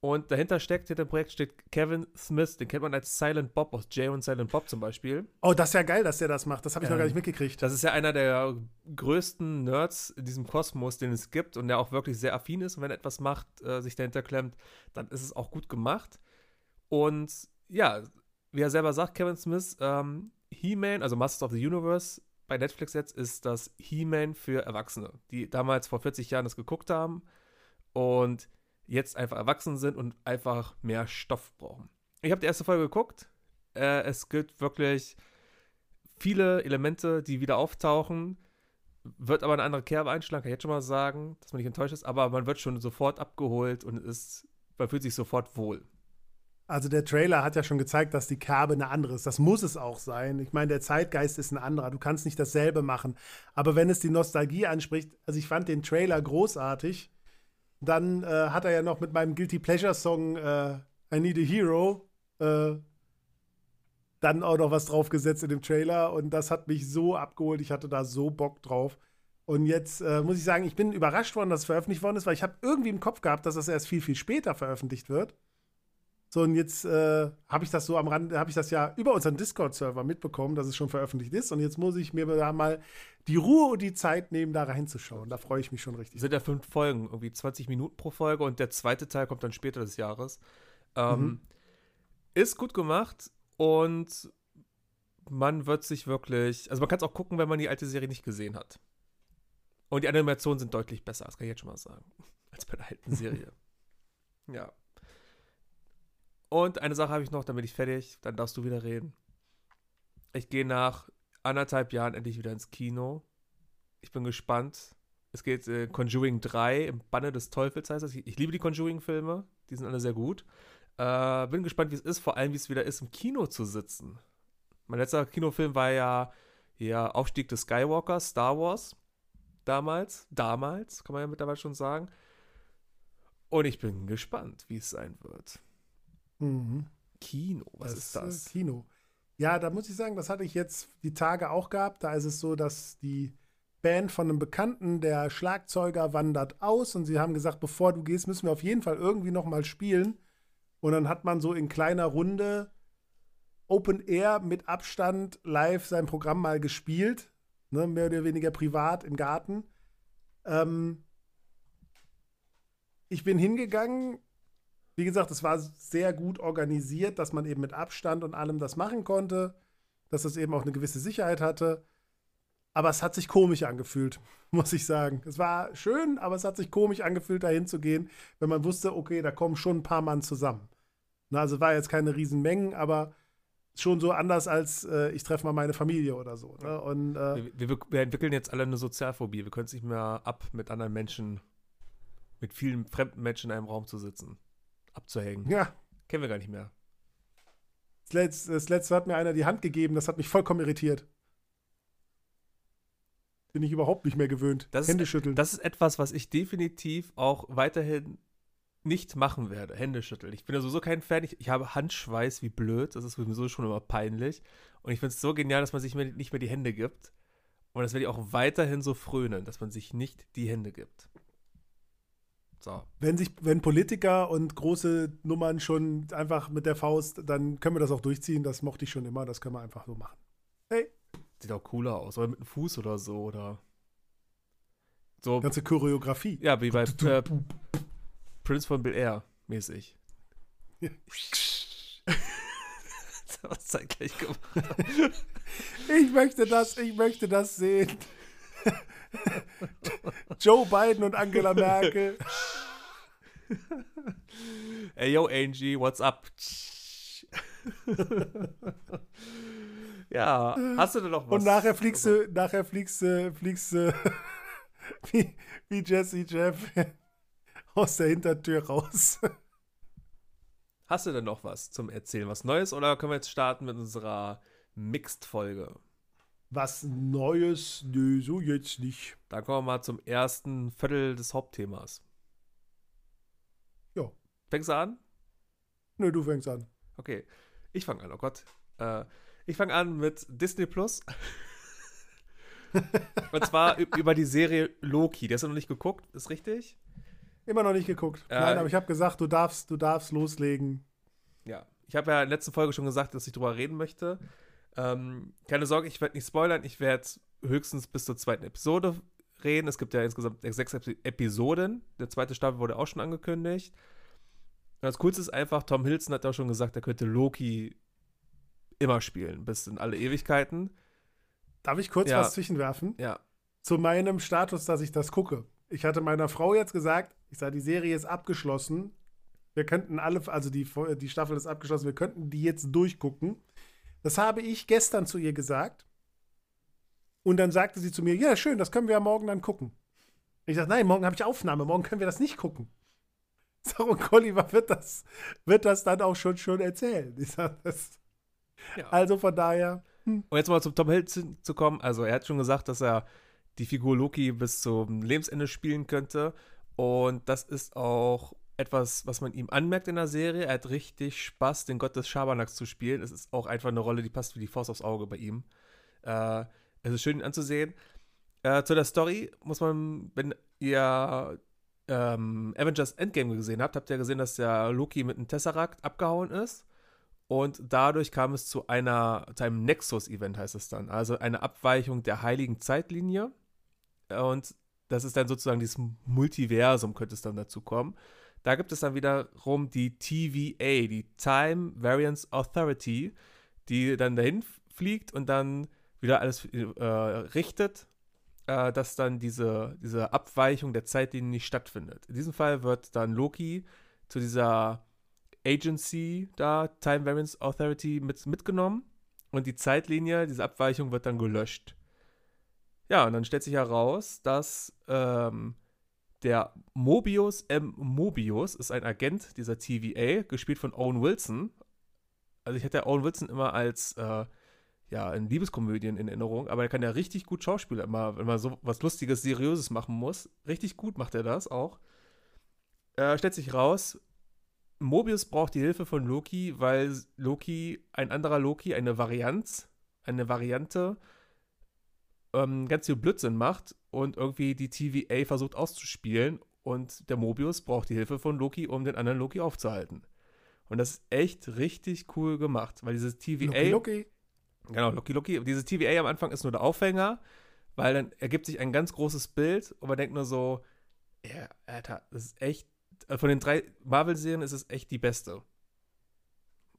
Und dahinter steckt, hinter dem Projekt steht Kevin Smith, den kennt man als Silent Bob aus Jay und Silent Bob zum Beispiel. Oh, das ist ja geil, dass der das macht. Das habe ich ähm, noch gar nicht mitgekriegt. Das ist ja einer der größten Nerds in diesem Kosmos, den es gibt und der auch wirklich sehr affin ist. Und wenn er etwas macht, äh, sich dahinter klemmt, dann ist es auch gut gemacht. Und ja, wie er selber sagt, Kevin Smith, ähm, He-Man, also Masters of the Universe, bei Netflix jetzt ist das He-Man für Erwachsene, die damals vor 40 Jahren das geguckt haben. Und jetzt einfach erwachsen sind und einfach mehr Stoff brauchen. Ich habe die erste Folge geguckt. Äh, es gibt wirklich viele Elemente, die wieder auftauchen. Wird aber eine andere Kerbe einschlagen, kann ich jetzt schon mal sagen, dass man nicht enttäuscht ist, aber man wird schon sofort abgeholt und ist, man fühlt sich sofort wohl. Also der Trailer hat ja schon gezeigt, dass die Kerbe eine andere ist. Das muss es auch sein. Ich meine, der Zeitgeist ist ein anderer. Du kannst nicht dasselbe machen. Aber wenn es die Nostalgie anspricht, also ich fand den Trailer großartig. Dann äh, hat er ja noch mit meinem Guilty Pleasure Song äh, I Need a Hero äh, dann auch noch was draufgesetzt in dem Trailer und das hat mich so abgeholt. Ich hatte da so Bock drauf. Und jetzt äh, muss ich sagen, ich bin überrascht worden, dass es veröffentlicht worden ist, weil ich habe irgendwie im Kopf gehabt, dass das erst viel, viel später veröffentlicht wird. So, und jetzt äh, habe ich das so am Rand, habe ich das ja über unseren Discord-Server mitbekommen, dass es schon veröffentlicht ist. Und jetzt muss ich mir da mal die Ruhe und die Zeit nehmen, da reinzuschauen. Da freue ich mich schon richtig. Sind ja fünf Folgen, irgendwie 20 Minuten pro Folge und der zweite Teil kommt dann später des Jahres. Ähm, mhm. Ist gut gemacht und man wird sich wirklich, also man kann es auch gucken, wenn man die alte Serie nicht gesehen hat. Und die Animationen sind deutlich besser, das kann ich jetzt schon mal sagen, als bei der alten Serie. ja. Und eine Sache habe ich noch, dann bin ich fertig, dann darfst du wieder reden. Ich gehe nach anderthalb Jahren endlich wieder ins Kino. Ich bin gespannt. Es geht äh, Conjuring 3 im Banne des Teufels heißt das. Ich, ich liebe die Conjuring-Filme, die sind alle sehr gut. Äh, bin gespannt, wie es ist, vor allem wie es wieder ist, im Kino zu sitzen. Mein letzter Kinofilm war ja, ja Aufstieg des Skywalkers, Star Wars. Damals, damals, kann man ja mittlerweile schon sagen. Und ich bin gespannt, wie es sein wird. Mhm. Kino, was das ist das? Äh, Kino. Ja, da muss ich sagen, das hatte ich jetzt die Tage auch gehabt. Da ist es so, dass die Band von einem Bekannten, der Schlagzeuger, wandert aus und sie haben gesagt, bevor du gehst, müssen wir auf jeden Fall irgendwie noch mal spielen. Und dann hat man so in kleiner Runde Open Air mit Abstand live sein Programm mal gespielt, ne, mehr oder weniger privat im Garten. Ähm, ich bin hingegangen Wie gesagt, es war sehr gut organisiert, dass man eben mit Abstand und allem das machen konnte, dass es eben auch eine gewisse Sicherheit hatte. Aber es hat sich komisch angefühlt, muss ich sagen. Es war schön, aber es hat sich komisch angefühlt, dahin zu gehen, wenn man wusste, okay, da kommen schon ein paar Mann zusammen. Na, also war jetzt keine Riesenmengen, aber schon so anders als äh, ich treffe mal meine Familie oder so. Ne? Und, äh, wir, wir, wir, entwickeln jetzt alle eine Sozialphobie. Wir können es nicht mehr ab, mit anderen Menschen, mit vielen fremden Menschen in einem Raum zu sitzen, abzuhängen. Ja. Kennen wir gar nicht mehr. Das letzte, das letzte hat mir einer die Hand gegeben, das hat mich vollkommen irritiert. Bin ich überhaupt nicht mehr gewöhnt. Das Hände ist, schütteln. Das ist etwas, was ich definitiv auch weiterhin nicht machen werde. Hände schütteln. Ich bin ja sowieso kein Fan. Ich, ich habe Handschweiß wie blöd. Das ist sowieso schon immer peinlich. Und ich finde es so genial, dass man sich nicht mehr die Hände gibt. Und das werde ich auch weiterhin so frönen, dass man sich nicht die Hände gibt. So. Wenn sich, wenn Politiker und große Nummern schon einfach mit der Faust, dann können wir das auch durchziehen. Das mochte ich schon immer. Das können wir einfach so machen. Hey. Sieht auch cooler aus. Oder mit dem Fuß oder so. Oder so. Ganze Choreografie. Ja, wie bei äh, Prince von Bel Air mäßig. das zeitgleich gemacht. ich möchte das, ich möchte das sehen. Joe Biden und Angela Merkel. Ey, yo, Angie, what's up? ja, hast du denn noch was? Und nachher fliegst du, nachher fliegst du, fliegst du wie, wie Jesse Jeff aus der Hintertür raus. Hast du denn noch was zum Erzählen, was Neues, oder können wir jetzt starten mit unserer Mixed-Folge? Was Neues? Nö, so jetzt nicht. Dann kommen wir mal zum ersten Viertel des Hauptthemas. Ja. Fängst du an? Nö, du fängst an. Okay. Ich fange an, oh Gott. Äh, ich fange an mit Disney Plus. Und zwar über die Serie Loki. Der hast du noch nicht geguckt, ist richtig? Immer noch nicht geguckt. Äh, Nein, aber ich habe gesagt, du darfst, du darfst loslegen. Ja, ich habe ja in der letzten Folge schon gesagt, dass ich drüber reden möchte. Ähm, keine Sorge, ich werde nicht spoilern. Ich werde höchstens bis zur zweiten Episode reden. Es gibt ja insgesamt sechs Episoden. Der zweite Staffel wurde auch schon angekündigt. Und das Coolste ist einfach, Tom Hilson hat auch schon gesagt, er könnte Loki immer spielen, bis in alle Ewigkeiten. Darf ich kurz ja. was zwischenwerfen? Ja. Zu meinem Status, dass ich das gucke. Ich hatte meiner Frau jetzt gesagt, ich sage, die Serie ist abgeschlossen. Wir könnten alle, also die, die Staffel ist abgeschlossen, wir könnten die jetzt durchgucken. Das habe ich gestern zu ihr gesagt. Und dann sagte sie zu mir, ja, schön, das können wir ja morgen dann gucken. Ich sage, nein, morgen habe ich Aufnahme, morgen können wir das nicht gucken. Ich sage, und Oliver wird das, wird das dann auch schon, schon erzählen. Ich sage, das. Ja. Also von daher. Hm. Und jetzt mal zum Tom Hiddleston zu kommen. Also, er hat schon gesagt, dass er die Figur Loki bis zum Lebensende spielen könnte. Und das ist auch etwas, was man ihm anmerkt in der Serie. Er hat richtig Spaß, den Gott des Schabernacks zu spielen. Es ist auch einfach eine Rolle, die passt wie die Faust aufs Auge bei ihm. Äh, es ist schön, ihn anzusehen. Äh, zu der Story muss man, wenn ihr ähm, Avengers Endgame gesehen habt, habt ihr gesehen, dass der Loki mit einem Tesseract abgehauen ist. Und dadurch kam es zu einer, zu einem Nexus-Event, heißt es dann. Also eine Abweichung der heiligen Zeitlinie. Und das ist dann sozusagen dieses Multiversum, könnte es dann dazu kommen. Da gibt es dann wiederum die TVA, die Time Variance Authority, die dann dahin fliegt und dann wieder alles äh, richtet, äh, dass dann diese, diese Abweichung der Zeitlinie nicht stattfindet. In diesem Fall wird dann Loki zu dieser Agency da, Time Variance Authority, mit, mitgenommen und die Zeitlinie, diese Abweichung wird dann gelöscht. Ja, und dann stellt sich heraus, dass ähm, der Mobius M. Mobius ist ein Agent dieser TVA, gespielt von Owen Wilson. Also ich hätte Owen Wilson immer als äh, ja, in Liebeskomödien in Erinnerung, aber er kann ja richtig gut Schauspieler immer, wenn man so was Lustiges, Seriöses machen muss. Richtig gut macht er das auch. Äh, stellt sich raus, Mobius braucht die Hilfe von Loki, weil Loki, ein anderer Loki, eine Varianz, eine Variante ähm, ganz viel Blödsinn macht und irgendwie die TVA versucht auszuspielen und der Mobius braucht die Hilfe von Loki, um den anderen Loki aufzuhalten. Und das ist echt richtig cool gemacht, weil dieses TVA. Loki, Loki. Genau, Loki, Loki. Dieses TVA am Anfang ist nur der Aufhänger, weil dann ergibt sich ein ganz großes Bild und man denkt nur so, ja, Alter, das ist echt äh, von den drei Marvel-Serien ist es echt die beste.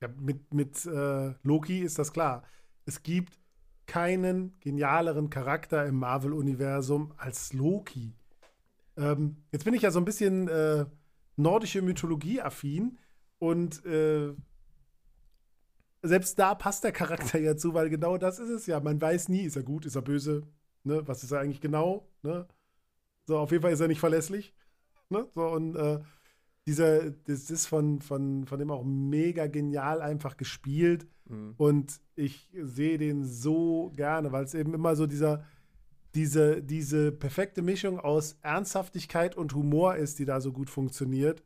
Ja, mit mit äh, Loki ist das klar. Es gibt keinen genialeren Charakter im Marvel-Universum als Loki. Ähm, jetzt bin ich ja so ein bisschen äh, nordische Mythologie affin und äh, selbst da passt der Charakter ja zu, weil genau das ist es ja. Man weiß nie, ist er gut, ist er böse, ne? Was ist er eigentlich genau? Ne? So, auf jeden Fall ist er nicht verlässlich. Ne? So, und äh, dieser, das ist von, von, von dem auch mega genial einfach gespielt. Mhm. Und ich sehe den so gerne, weil es eben immer so dieser, diese, diese perfekte Mischung aus Ernsthaftigkeit und Humor ist, die da so gut funktioniert.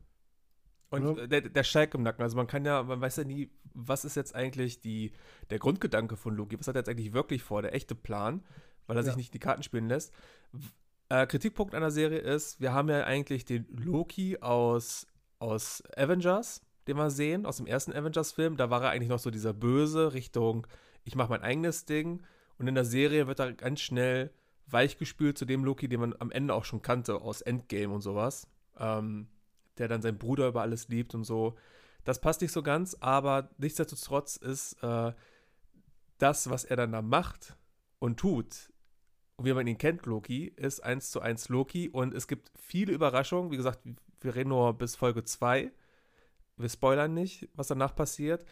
Und ja. der, der Schalk im Nacken, also man kann ja, man weiß ja nie, was ist jetzt eigentlich die, der Grundgedanke von Loki, was hat er jetzt eigentlich wirklich vor, der echte Plan, weil er ja. sich nicht die Karten spielen lässt. Äh, Kritikpunkt einer Serie ist, wir haben ja eigentlich den Loki aus, aus Avengers, den wir sehen, aus dem ersten Avengers-Film. Da war er eigentlich noch so dieser Böse Richtung, ich mache mein eigenes Ding. Und in der Serie wird er ganz schnell weichgespült zu dem Loki, den man am Ende auch schon kannte aus Endgame und sowas. Ähm, der dann seinen Bruder über alles liebt und so. Das passt nicht so ganz, aber nichtsdestotrotz ist äh, das, was er dann da macht und tut, wie man ihn kennt, Loki, ist eins zu eins Loki und es gibt viele Überraschungen. Wie gesagt, wir reden nur bis Folge 2. Wir spoilern nicht, was danach passiert.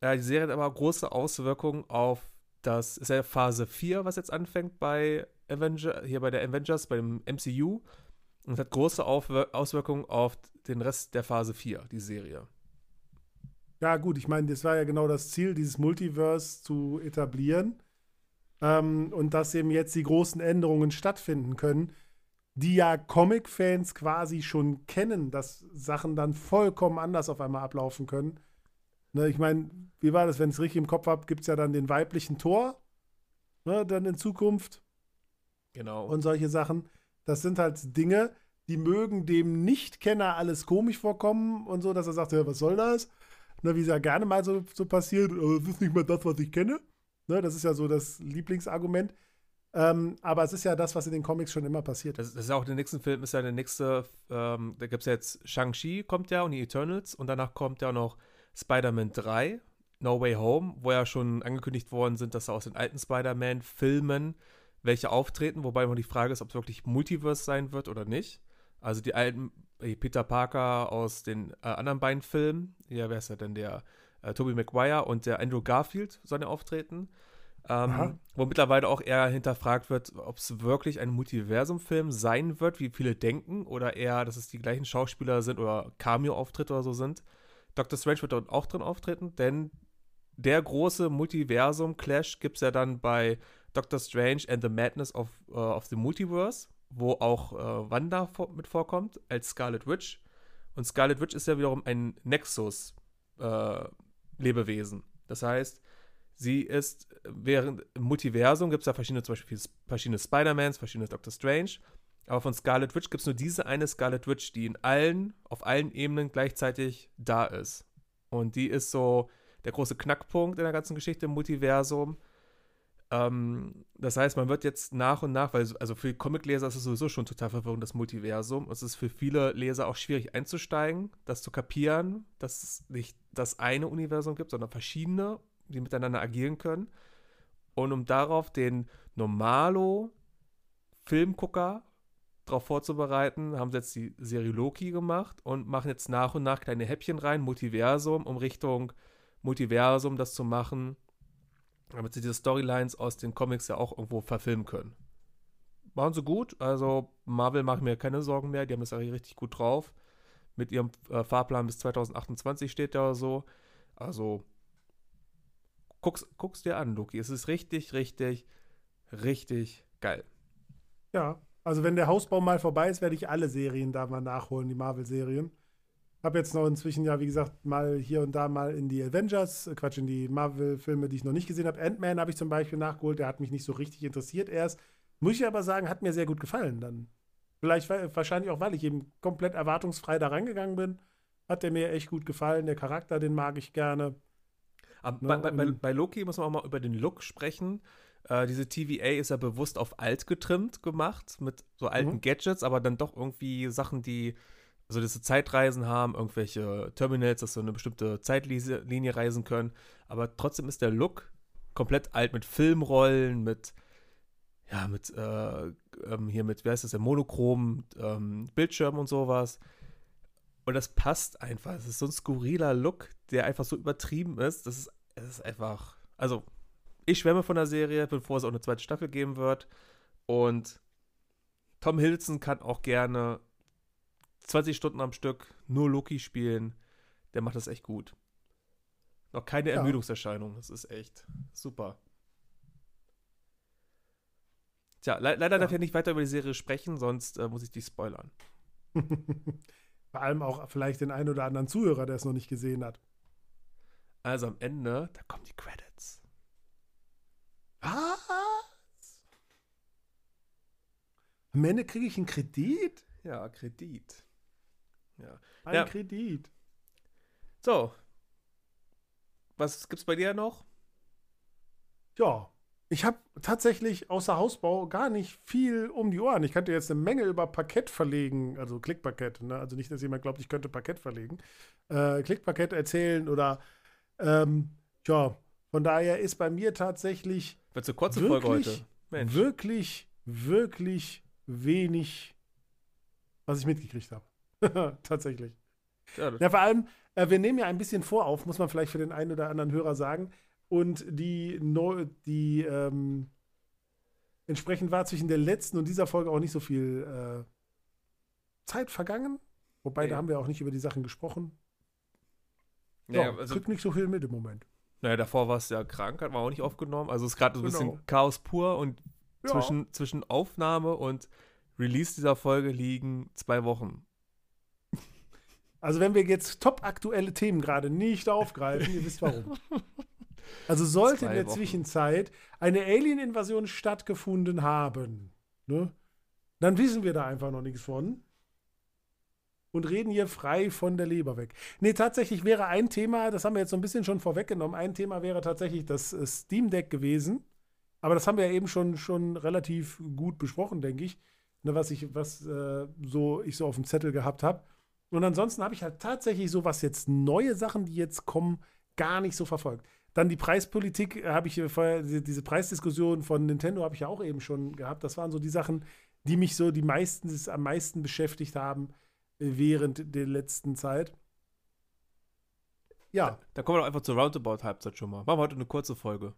Äh, die Serie hat aber große Auswirkungen auf das, ist ja Phase 4, was jetzt anfängt bei Avenger, hier bei der Avengers, beim MCU. Und hat große Aufwir Auswirkungen auf den Rest der Phase 4, die Serie. Ja, gut, ich meine, das war ja genau das Ziel, dieses Multiverse zu etablieren. Ähm, und dass eben jetzt die großen Änderungen stattfinden können, die ja Comic-Fans quasi schon kennen, dass Sachen dann vollkommen anders auf einmal ablaufen können. Ne, ich meine, wie war das, wenn ich es richtig im Kopf habe, gibt es ja dann den weiblichen Tor, ne, dann in Zukunft. Genau. Und solche Sachen. Das sind halt Dinge, die mögen dem Nichtkenner alles komisch vorkommen und so, dass er sagt, ja, was soll das? Ne, wie es ja gerne mal so, so passiert, oh, das ist nicht mal das, was ich kenne. Ne, das ist ja so das Lieblingsargument. Ähm, aber es ist ja das, was in den Comics schon immer passiert. Das, das ist ja auch der nächste Film, ist ja der nächste, ähm, da gibt es ja jetzt Shang-Chi kommt ja und die Eternals und danach kommt ja noch Spider-Man 3, No Way Home, wo ja schon angekündigt worden sind, dass aus den alten Spider-Man-Filmen welche auftreten, wobei immer die Frage ist, ob es wirklich Multiverse sein wird oder nicht. Also die alten Peter Parker aus den äh, anderen beiden Filmen, ja, wer ist ja denn der? Äh, Tobey Maguire und der Andrew Garfield sollen ja auftreten. Ähm, wo mittlerweile auch eher hinterfragt wird, ob es wirklich ein Multiversum-Film sein wird, wie viele denken, oder eher, dass es die gleichen Schauspieler sind oder Cameo-Auftritte oder so sind. Dr. Strange wird dort auch drin auftreten, denn der große Multiversum-Clash gibt es ja dann bei Doctor Strange and the Madness of, uh, of the Multiverse, wo auch uh, Wanda vor mit vorkommt als Scarlet Witch. Und Scarlet Witch ist ja wiederum ein Nexus-Lebewesen. Äh, das heißt, sie ist, während im Multiversum gibt es ja verschiedene, zum Beispiel verschiedene Spider-Mans, verschiedene Doctor Strange. Aber von Scarlet Witch gibt es nur diese eine Scarlet Witch, die in allen, auf allen Ebenen gleichzeitig da ist. Und die ist so der große Knackpunkt in der ganzen Geschichte im Multiversum. Ähm, das heißt, man wird jetzt nach und nach, weil also für Comicleser ist es sowieso schon total verwirrend, das Multiversum. Es ist für viele Leser auch schwierig einzusteigen, das zu kapieren, dass es nicht das eine Universum gibt, sondern verschiedene, die miteinander agieren können. Und um darauf den Normalo-Filmgucker darauf vorzubereiten, haben sie jetzt die Serie Loki gemacht und machen jetzt nach und nach kleine Häppchen rein, Multiversum, um Richtung Multiversum das zu machen damit sie diese Storylines aus den Comics ja auch irgendwo verfilmen können. Machen sie gut, also Marvel macht mir keine Sorgen mehr, die haben das ja richtig gut drauf. Mit ihrem äh, Fahrplan bis 2028 steht da so. Also guck's, guck's dir an, Luki. Es ist richtig, richtig, richtig geil. Ja, also wenn der Hausbau mal vorbei ist, werde ich alle Serien da mal nachholen, die Marvel-Serien. Habe jetzt noch inzwischen ja, wie gesagt, mal hier und da mal in die Avengers, äh, Quatsch, in die Marvel-Filme, die ich noch nicht gesehen habe. Ant-Man habe ich zum Beispiel nachgeholt, der hat mich nicht so richtig interessiert erst. Muss ich aber sagen, hat mir sehr gut gefallen dann. Vielleicht wahrscheinlich auch, weil ich eben komplett erwartungsfrei da reingegangen bin. Hat der mir echt gut gefallen. Der Charakter, den mag ich gerne. Ne? bei, bei, bei, Loki muss man auch mal über den Look sprechen. Äh, diese TVA ist ja bewusst auf alt getrimmt gemacht, mit so alten mhm. Gadgets, aber dann doch irgendwie Sachen, die also dass sie Zeitreisen haben, irgendwelche Terminals, dass sie eine bestimmte Zeitlinie reisen können. Aber trotzdem ist der Look komplett alt mit Filmrollen, mit, ja, mit, äh, ähm, hier mit, wie heißt das, der monochromen ähm, Bildschirm und sowas. Und das passt einfach. Es ist so ein skurriler Look, der einfach so übertrieben ist. Das ist, es ist einfach, also ich schwärme von der Serie, bevor es auch eine zweite Staffel geben wird. Und Tom Hilton kann auch gerne 20 Stunden am Stück nur Loki spielen. Der macht das echt gut. Noch keine ja. Ermüdungserscheinung. Das ist echt super. Tja, le leider ja. darf ich nicht weiter über die Serie sprechen, sonst äh, muss ich dich spoilern. Vor allem auch vielleicht den einen oder anderen Zuhörer, der es noch nicht gesehen hat. Also am Ende, da kommen die Credits. Was? Am Ende kriege ich einen Kredit? Ja, Kredit. Ja. Ein ja. Kredit. So. Was gibt's bei dir noch? Ja, ich habe tatsächlich außer Hausbau gar nicht viel um die Ohren. Ich könnte jetzt eine Menge über Parkett verlegen, also Klickparkett. Ne? Also nicht, dass jemand glaubt, ich könnte Parkett verlegen. Äh, Klickparkett erzählen oder ähm, ja, von daher ist bei mir tatsächlich Wird so kurze wirklich, Folge heute. Mensch. wirklich, wirklich wenig, was ich mitgekriegt habe. tatsächlich. Ja, ja, vor allem, äh, wir nehmen ja ein bisschen vorauf, muss man vielleicht für den einen oder anderen Hörer sagen. Und die, no, die ähm, entsprechend war zwischen der letzten und dieser Folge auch nicht so viel äh, Zeit vergangen. Wobei, nee. da haben wir auch nicht über die Sachen gesprochen. Ja, ja also, kriegt nicht so viel mit im Moment. Naja, davor war es ja krank, hat man auch nicht aufgenommen. Also es ist gerade so ein genau. bisschen Chaos pur und ja. zwischen, zwischen Aufnahme und Release dieser Folge liegen zwei Wochen. Also wenn wir jetzt top aktuelle Themen gerade nicht aufgreifen, ihr wisst warum. Also sollte in der Wochen. Zwischenzeit eine Alien-Invasion stattgefunden haben, ne, dann wissen wir da einfach noch nichts von. Und reden hier frei von der Leber weg. Nee, tatsächlich wäre ein Thema, das haben wir jetzt so ein bisschen schon vorweggenommen, ein Thema wäre tatsächlich das äh, Steam Deck gewesen. Aber das haben wir ja eben schon, schon relativ gut besprochen, denke ich. Ne, was ich, was äh, so ich so auf dem Zettel gehabt habe. Und ansonsten habe ich halt tatsächlich so, was jetzt neue Sachen, die jetzt kommen, gar nicht so verfolgt. Dann die Preispolitik äh, habe ich vorher, diese Preisdiskussion von Nintendo habe ich ja auch eben schon gehabt. Das waren so die Sachen, die mich so die meisten, am meisten beschäftigt haben äh, während der letzten Zeit. Ja. Da, da kommen wir doch einfach zur Roundabout-Halbzeit schon mal. Machen wir heute eine kurze Folge.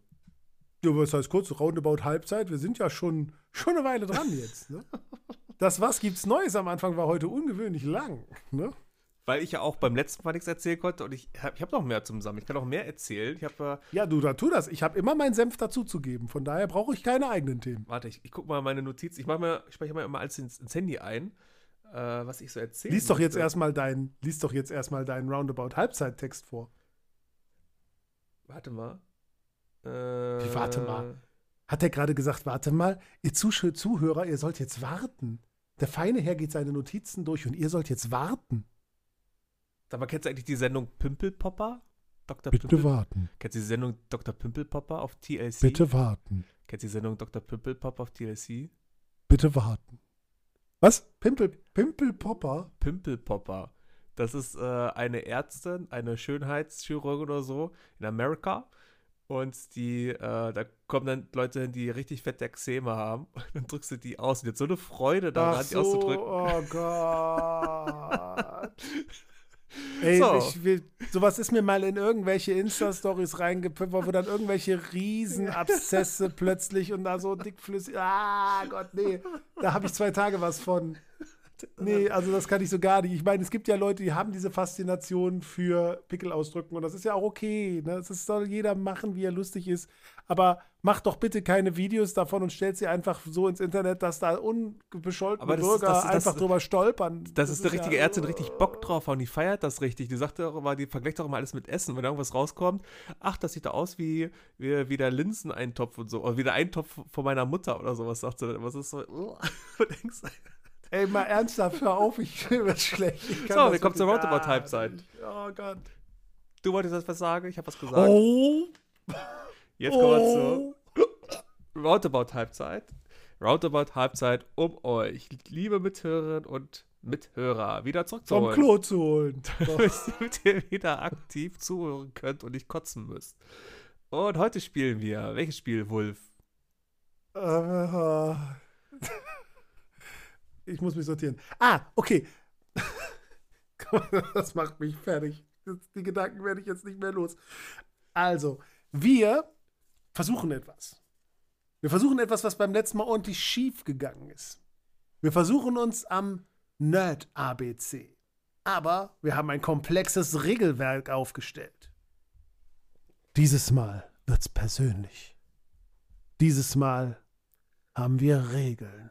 Ja, was heißt kurz? Roundabout-Halbzeit? Wir sind ja schon, schon eine Weile dran jetzt. Ne? Das Was gibt's Neues am Anfang war heute ungewöhnlich lang. Ne? Weil ich ja auch beim letzten Mal nichts erzählen konnte und ich habe ich hab noch mehr zum Sammeln. Ich kann auch mehr erzählen. Ich hab, äh, ja, du, da tu das. Ich habe immer meinen Senf dazuzugeben. Von daher brauche ich keine eigenen Themen. Warte, ich, ich gucke mal meine Notiz. Ich, ich spreche mal immer alles ins, ins Handy ein, äh, was ich so erzähle. Lies doch jetzt erstmal deinen erst deinen Roundabout Halbzeittext vor. Warte mal. Äh, Wie, warte mal. Hat er gerade gesagt, warte mal, ihr Zuhörer, ihr sollt jetzt warten. Der feine Herr geht seine Notizen durch und ihr sollt jetzt warten. Sag mal, kennst du eigentlich die Sendung Pimpelpopper? Dr. Bitte Pimpel warten. Kennst du die Sendung Dr. Pimpelpopper auf TLC? Bitte warten. Kennst du die Sendung Dr. Pimpelpopper auf TLC? Bitte warten. Was? Pimpel, Pimpelpopper? Pimpelpopper. Das ist äh, eine Ärztin, eine Schönheitschirurgin oder so in Amerika. Und die, äh, da kommen dann Leute hin, die richtig fette Exzeme haben. Und dann drückst du die aus. Und jetzt so eine Freude daran, so, die auszudrücken. Oh Gott. Ey, so. ich will, sowas ist mir mal in irgendwelche Insta-Stories reingepippt, wo dann irgendwelche Riesenabszesse plötzlich und da so dickflüssig. Ah, Gott, nee. Da habe ich zwei Tage was von. Nee, also das kann ich so gar nicht. Ich meine, es gibt ja Leute, die haben diese Faszination für Pickel ausdrücken und das ist ja auch okay. Ne? Das soll jeder machen, wie er lustig ist. Aber macht doch bitte keine Videos davon und stellt sie einfach so ins Internet, dass da unbescholtene Bürger ist, das, das, einfach das, drüber stolpern. Das, das ist eine richtige ja, Ärztin, richtig Bock drauf und die feiert das richtig. Die sagt auch immer, die vergleicht auch immer alles mit Essen. Wenn irgendwas rauskommt, ach, das sieht da aus wie, wie, wie der Linseneintopf und so. Oder wie der Eintopf von meiner Mutter oder sowas, sagt sie dann. Was ist so, oh, denkst Ey, mal ernsthaft, hör auf, ich fühle mich schlecht. So, wir kommen zur Roundabout-Halbzeit. Oh Gott. Du wolltest das was sagen? Ich habe was gesagt. Oh. Jetzt kommen wir zur Roundabout-Halbzeit. Roundabout-Halbzeit um euch, liebe Mithörerinnen und Mithörer wieder Vom zurückzuholen. Klo zu holen. damit ihr wieder aktiv zuhören könnt und nicht kotzen müsst. Und heute spielen wir. Welches Spiel, Wolf? Äh, ich muss mich sortieren. Ah, okay. Das macht mich fertig. Die Gedanken werde ich jetzt nicht mehr los. Also, wir versuchen etwas. Wir versuchen etwas, was beim letzten Mal ordentlich schief gegangen ist. Wir versuchen uns am Nerd-ABC. Aber wir haben ein komplexes Regelwerk aufgestellt. Dieses Mal wird's persönlich. Dieses Mal haben wir Regeln.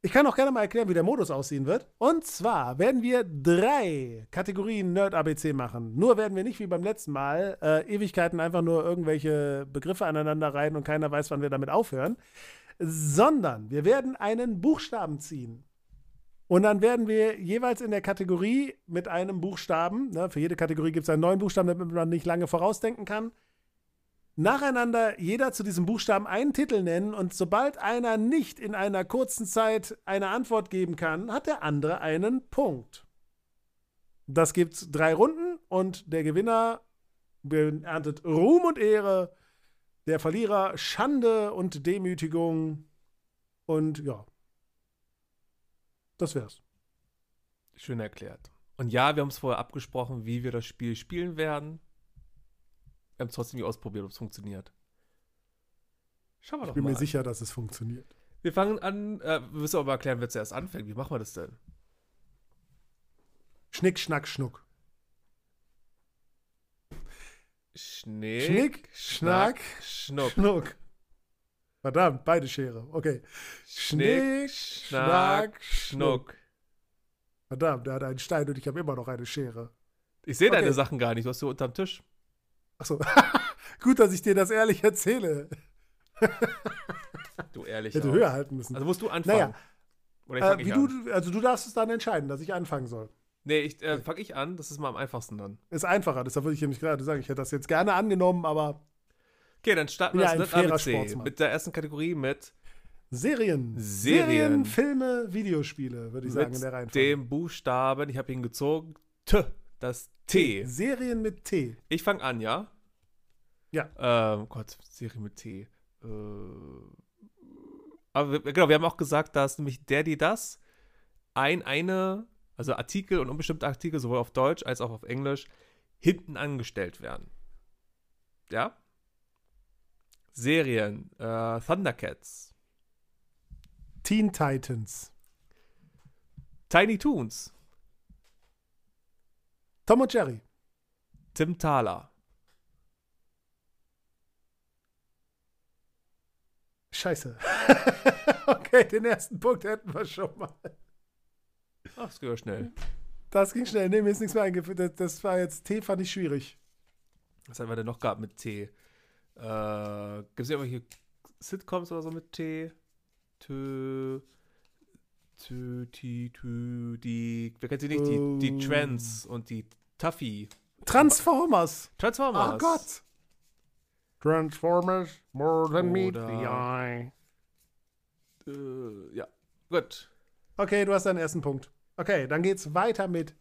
Ich kann auch gerne mal erklären, wie der Modus aussehen wird. Und zwar werden wir drei Kategorien Nerd ABC machen. Nur werden wir nicht wie beim letzten Mal äh, Ewigkeiten einfach nur irgendwelche Begriffe aneinander reihen und keiner weiß, wann wir damit aufhören, sondern wir werden einen Buchstaben ziehen. Und dann werden wir jeweils in der Kategorie mit einem Buchstaben, ne, für jede Kategorie gibt es einen neuen Buchstaben, damit man nicht lange vorausdenken kann, nacheinander jeder zu diesem Buchstaben einen Titel nennen und sobald einer nicht in einer kurzen Zeit eine Antwort geben kann, hat der andere einen Punkt. Das gibt drei Runden und der Gewinner erntet Ruhm und Ehre, der Verlierer Schande und Demütigung und ja. Das wär's. Schön erklärt. Und ja, wir haben es vorher abgesprochen, wie wir das Spiel spielen werden. Wir haben es trotzdem ausprobiert, ob es funktioniert. Schauen wir Ich doch bin mal. mir sicher, dass es funktioniert. Wir fangen an, äh, wir müssen aber erklären, wer zuerst anfängt. Wie machen wir das denn? Schnick, schnack, schnuck. Schnick, Schnick, schnack, schnuck. Schnuck. Verdammt, beide Schere. Okay. Schnick, schnack, schnuck. Verdammt, der hat einen Stein und ich habe immer noch eine Schere. Ich sehe deine Okay. Sachen gar nicht, du hast sie unterm Tisch. Achso. Gut, dass ich dir das ehrlich erzähle. Du ehrlich. Hätte auch. höher halten müssen. Also musst du anfangen. naja, Oder äh, wie an. du, also du darfst es dann entscheiden, dass ich anfangen soll. Nee, ich äh, fange ich an. Das ist mal am einfachsten dann. Ist einfacher, deshalb würde ich nämlich gerade sagen, ich hätte das jetzt gerne angenommen, aber Okay, dann starten wir ja das fairer ABC mit der ersten Kategorie mit Serien. Serien. Filme, Videospiele, würde ich sagen, in der mit Reihenfolge. dem Buchstaben, ich habe ihn gezogen, T, das T. Serien mit T. Ich fange an, ja? Ja. Ähm, Gott, Serie mit T. Äh, aber wir, genau, wir haben auch gesagt, dass nämlich der, die das ein, eine, also Artikel und unbestimmte Artikel, sowohl auf Deutsch als auch auf Englisch, hinten angestellt werden. Ja? Serien, äh, Thundercats, Teen Titans. Tiny Toons, Tom und Jerry. Tim Thaler, Scheiße. okay, den ersten Punkt hätten wir schon mal. Ach, das ja schnell. Das ging schnell. Nee, mir ist nichts mehr eingefallen. Das, das war jetzt T, fand ich schwierig. Was haben wir denn noch gehabt mit T? Äh, Gibt es irgendwelche Sitcoms oder so mit T? Tö. Tö, ti, tü, die. Wer kennt sie nicht? Die, die Oh. Trends und die Tuffy. Transformers. Transformers. Oh Gott. Transformers, more than meet the eye. Äh, ja. Gut. Okay, du hast deinen ersten Punkt. Okay, dann geht's weiter mit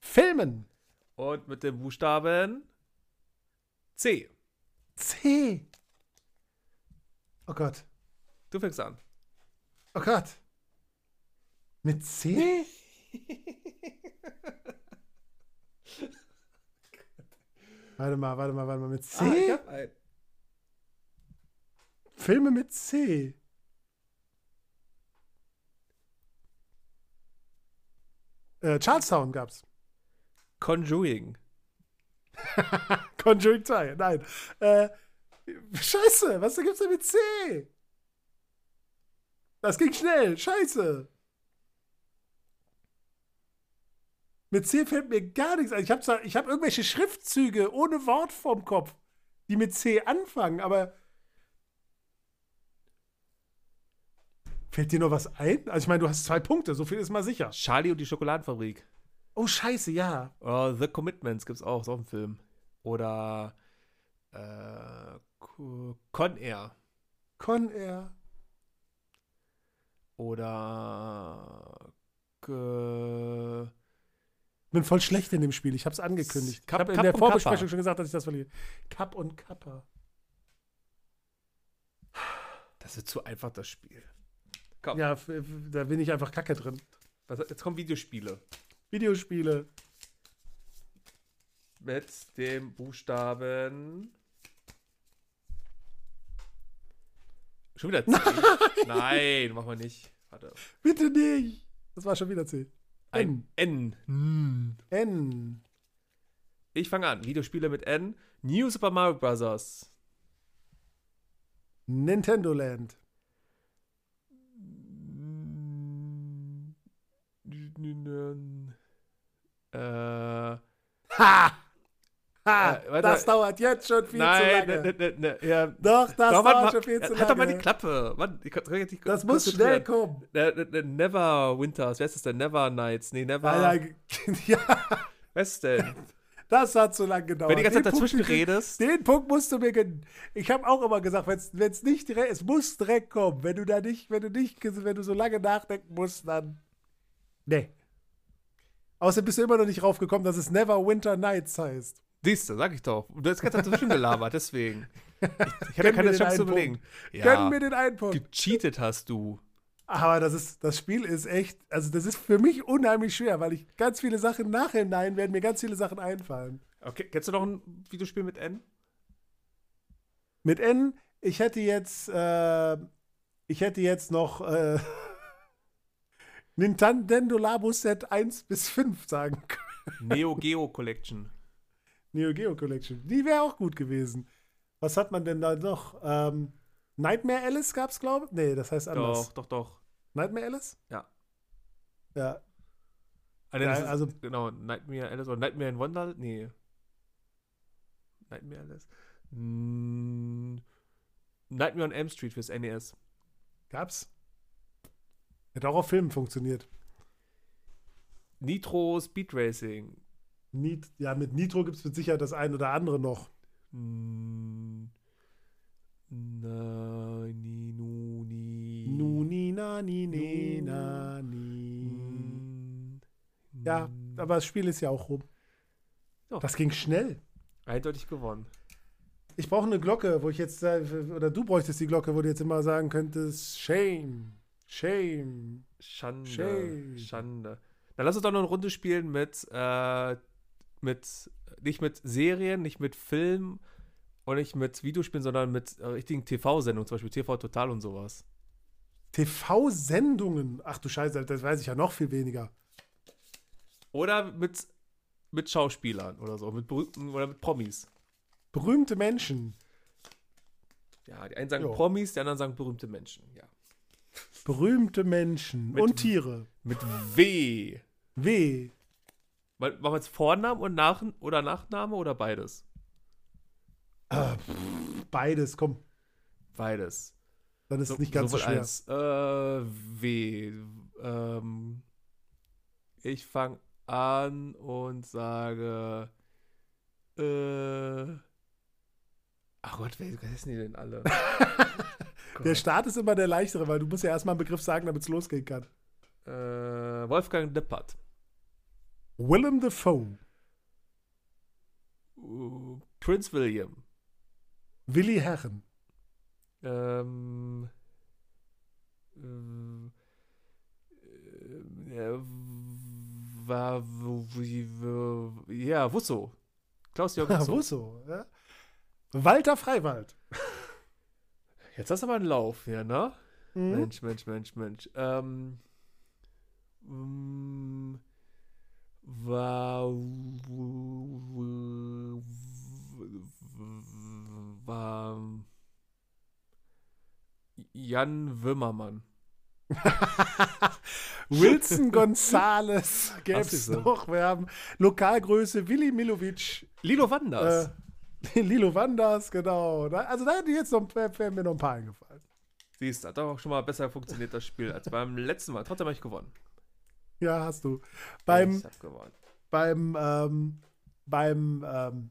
Filmen. Und mit dem Buchstaben C. C. Oh Gott. Du fängst an. Oh Gott. Mit C? warte mal, warte mal, warte mal. Mit C? Ah, ich hab einen. Filme mit C. Äh, Charlestown gab's. Conjuring. Conjuring 2, nein. Äh, scheiße, was gibt's denn mit C? Das ging schnell, scheiße. Mit C fällt mir gar nichts ein. Ich habe ich hab irgendwelche Schriftzüge ohne Wort vorm Kopf, die mit C anfangen, aber. Fällt dir noch was ein? Also, ich meine, du hast zwei Punkte, so viel ist mal sicher. Charlie und die Schokoladenfabrik. Oh, scheiße, ja. Oder The Commitments gibt's auch, ist auch ein Film. Oder äh, Con Air. Con Air. Oder Äh, bin voll schlecht in dem Spiel. Ich habe es angekündigt. Cup- ich habe in der Vorbesprechung Kappa. schon gesagt, dass ich das verliere. Cup und Kappa. das ist zu einfach, das Spiel. Komm, Ja, da bin ich einfach kacke drin. was, jetzt kommen Videospiele. Videospiele. Mit dem Buchstaben. Schon wieder C. Nein, machen wir nicht. Warte. Bitte nicht. Das war schon wieder C. Ein N. N. Ich fange an. Videospiele mit N. New Super Mario Bros. Nintendo Land. Äh, Ha! Ha! Äh, das dauert jetzt schon viel nein, zu lange. ne, ne, ne, ja. Doch, das Doch, dauert Mann, schon viel zu halt doch mal die lange. Klappe. Mann, ich ich nicht Das muss schnell kommen. Ne, ne, ne, Never Winters. Wer ist das denn? Never Nights. Nee, Never. Alter, ja, Wer ist denn? das hat zu lange gedauert. Wenn du die ganze Zeit Den Punkt- dazwischen redest. Den Punkt musst du mir. Ich habe auch immer gesagt, wenn es nicht direkt, es muss direkt kommen. Wenn du da nicht, wenn du nicht, wenn du so lange nachdenken musst, dann. Nee. Außerdem bist du immer noch nicht raufgekommen, dass es Never Winter Nights heißt. Siehst du, sag ich doch. Du hast ganz dazwischen gelabert, deswegen. Ich, ich hatte Gönn keine Chance zu überlegen. Gönn Ja, mir den einen Punkt. gecheatet hast du. Aber das ist, das Spiel ist echt, also das ist für mich unheimlich schwer, weil ich ganz viele Sachen nachhinein werden mir ganz viele Sachen einfallen. Okay, kennst du noch ein Videospiel mit N? Mit N, ich hätte jetzt, äh, ich hätte jetzt noch äh, Nintendo Labo Set 1 bis 5 sagen können. Neo Geo Collection. Neo Geo Collection. Die wäre auch gut gewesen. Was hat man denn da noch? Ähm, Nightmare Alice gab's, glaube ich. Nee, das heißt anders. Doch, doch, doch. Nightmare Alice? Ja. Ja. Ah, nee, Ja, das ist, also- genau, Nightmare Alice oder Nightmare in Wonderland? Nee. Nightmare Alice. Mm, Nightmare on Elm Street fürs NES. Gab's? Hätte auch auf Filmen funktioniert. Nitro Speed Racing. Nit ja, mit Nitro gibt es mit Sicherheit das ein oder andere noch. Mm, Na, ni, nu, ni. Nu, ni, na, ni, ne, na, ni. Mm, Ja, mm. aber das Spiel ist ja auch rum. Ja. Das ging schnell. Eindeutig gewonnen. Ich brauche eine Glocke, wo ich jetzt, oder du bräuchtest die Glocke, wo du jetzt immer sagen könntest, Shame, Shame. Schande. Shame. Schande. Dann lass uns doch noch eine Runde spielen mit, äh, mit, nicht mit Serien, nicht mit Filmen und nicht mit Videospielen, sondern mit äh, richtigen TV-Sendungen, zum Beispiel TV Total und sowas. TV-Sendungen. Ach du Scheiße, das weiß ich ja noch viel weniger. Oder mit, mit Schauspielern oder so, mit berühmten oder mit Promis. Berühmte Menschen. Ja, die einen sagen Jo. Promis, die anderen sagen berühmte Menschen, ja. Berühmte Menschen Mit- und Tiere. Mit W. W. Machen wir jetzt Vornamen und Nach oder Nachname oder beides? Pff, beides, komm. Beides. Dann ist es nicht ganz so schwer. als äh, W. Ähm, ich fange an und sage. Äh, ach Gott, wer heißen die denn alle? Der Start ist immer der leichtere, weil du musst ja erstmal einen Begriff sagen, damit es losgehen kann. äh, Wolfgang Lippert. Willem Dafoe. Uh, Prince William. Willi Herren. Ähm, äh, äh, war, ja, Wusso. Klaus-Jörg Wusso. Wusso. Ja? Walter Freiwald. Jetzt hast du aber einen Lauf hier, ne? Mhm. Mensch, Mensch, Mensch, Mensch. Ähm, mm, war, war Jan Wimmermann. Wilson Gonzales gäbe es noch. Wir haben Lokalgröße Willi Milovic. Lilo Wanders. Äh, Lilo Wanders, genau. Also da hätte jetzt noch, wär, wär mir noch ein paar eingefallen. Siehst du, hat doch auch schon mal besser funktioniert, das Spiel, als beim letzten Mal. Trotzdem habe ich gewonnen. Ja, hast du. Beim, beim, ähm, beim ähm,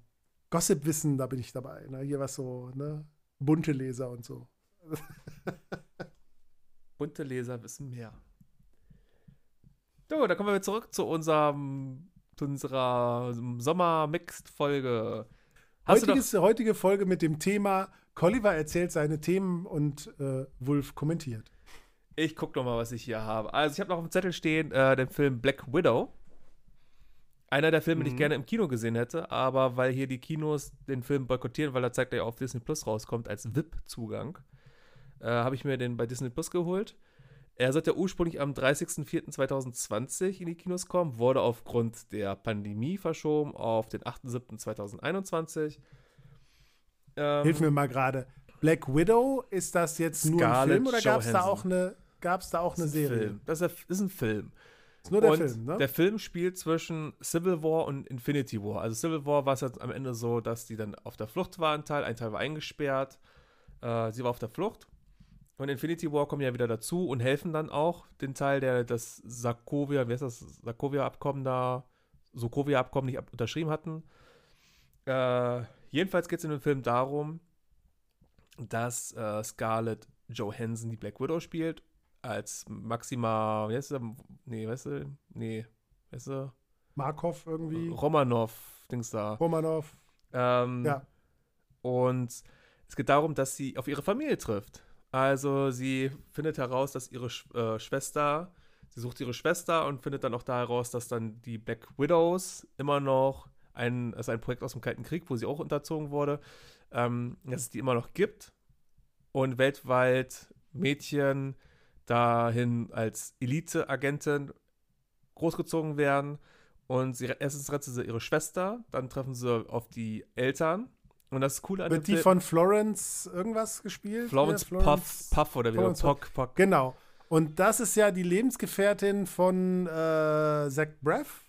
Gossip-Wissen, da bin ich dabei. Ne? Hier was so, ne? Bunte Leser und so. Bunte Leser wissen mehr. So, dann kommen wir zurück zu unserem, zu unserer Sommer-Mixed-Folge. Heutige, heutige Folge mit dem Thema Colliver erzählt seine Themen und äh, Wolf kommentiert. Ich guck noch mal, was ich hier habe. Also ich habe noch auf dem Zettel stehen äh, den Film Black Widow. Einer der Filme, mhm. die ich mhm. gerne im Kino gesehen hätte, aber weil hier die Kinos den Film boykottieren, weil er zeigt ja auf Disney Plus rauskommt als VIP-Zugang, äh, habe ich mir den bei Disney Plus geholt. Er sollte ursprünglich am 30.04.2020 in die Kinos kommen, wurde aufgrund der Pandemie verschoben auf den 8.07.2021. Ähm, Hilf mir mal gerade. Black Widow, ist das jetzt nur Scarlett ein Film oder gab es da auch eine, gab's da auch eine Serie? Film. Das ist ein Film. Ist nur der und Film, ne? Der Film spielt zwischen Civil War und Infinity War. Also Civil War war es jetzt am Ende so, dass die dann auf der Flucht waren, ein Teil, ein Teil war eingesperrt. Äh, sie war auf der Flucht. Und Infinity War kommen ja wieder dazu und helfen dann auch den Teil, der das Sarkovia, wie heißt das, Sarkovia-Abkommen da, Sokovia-Abkommen nicht unterschrieben hatten. Äh, jedenfalls geht es in dem Film darum, dass äh, Scarlett Johansson die Black Widow spielt, als Maxima, wie heißt der? Nee, weißt du? Nee, weißt du? Markov irgendwie. Romanov, Dings da. Romanov. Ähm, ja. Und es geht darum, dass sie auf ihre Familie trifft. Also sie findet heraus, dass ihre Sch äh, Schwester, sie sucht ihre Schwester und findet dann auch da heraus, dass dann die Black Widows immer noch ein, also ein Projekt aus dem Kalten Krieg, wo sie auch unterzogen wurde, ähm, dass es die immer noch gibt und weltweit Mädchen dahin als Elite-Agentin großgezogen werden. Und sie, erstens retten sie ihre Schwester, dann treffen sie auf die Eltern. Und das Coole an Wird die Film, von Florence irgendwas gespielt? Florence, ja, Florence Puff, Puff oder wie Pock, Pock. Genau. Und das ist ja die Lebensgefährtin von äh, Zach Braff.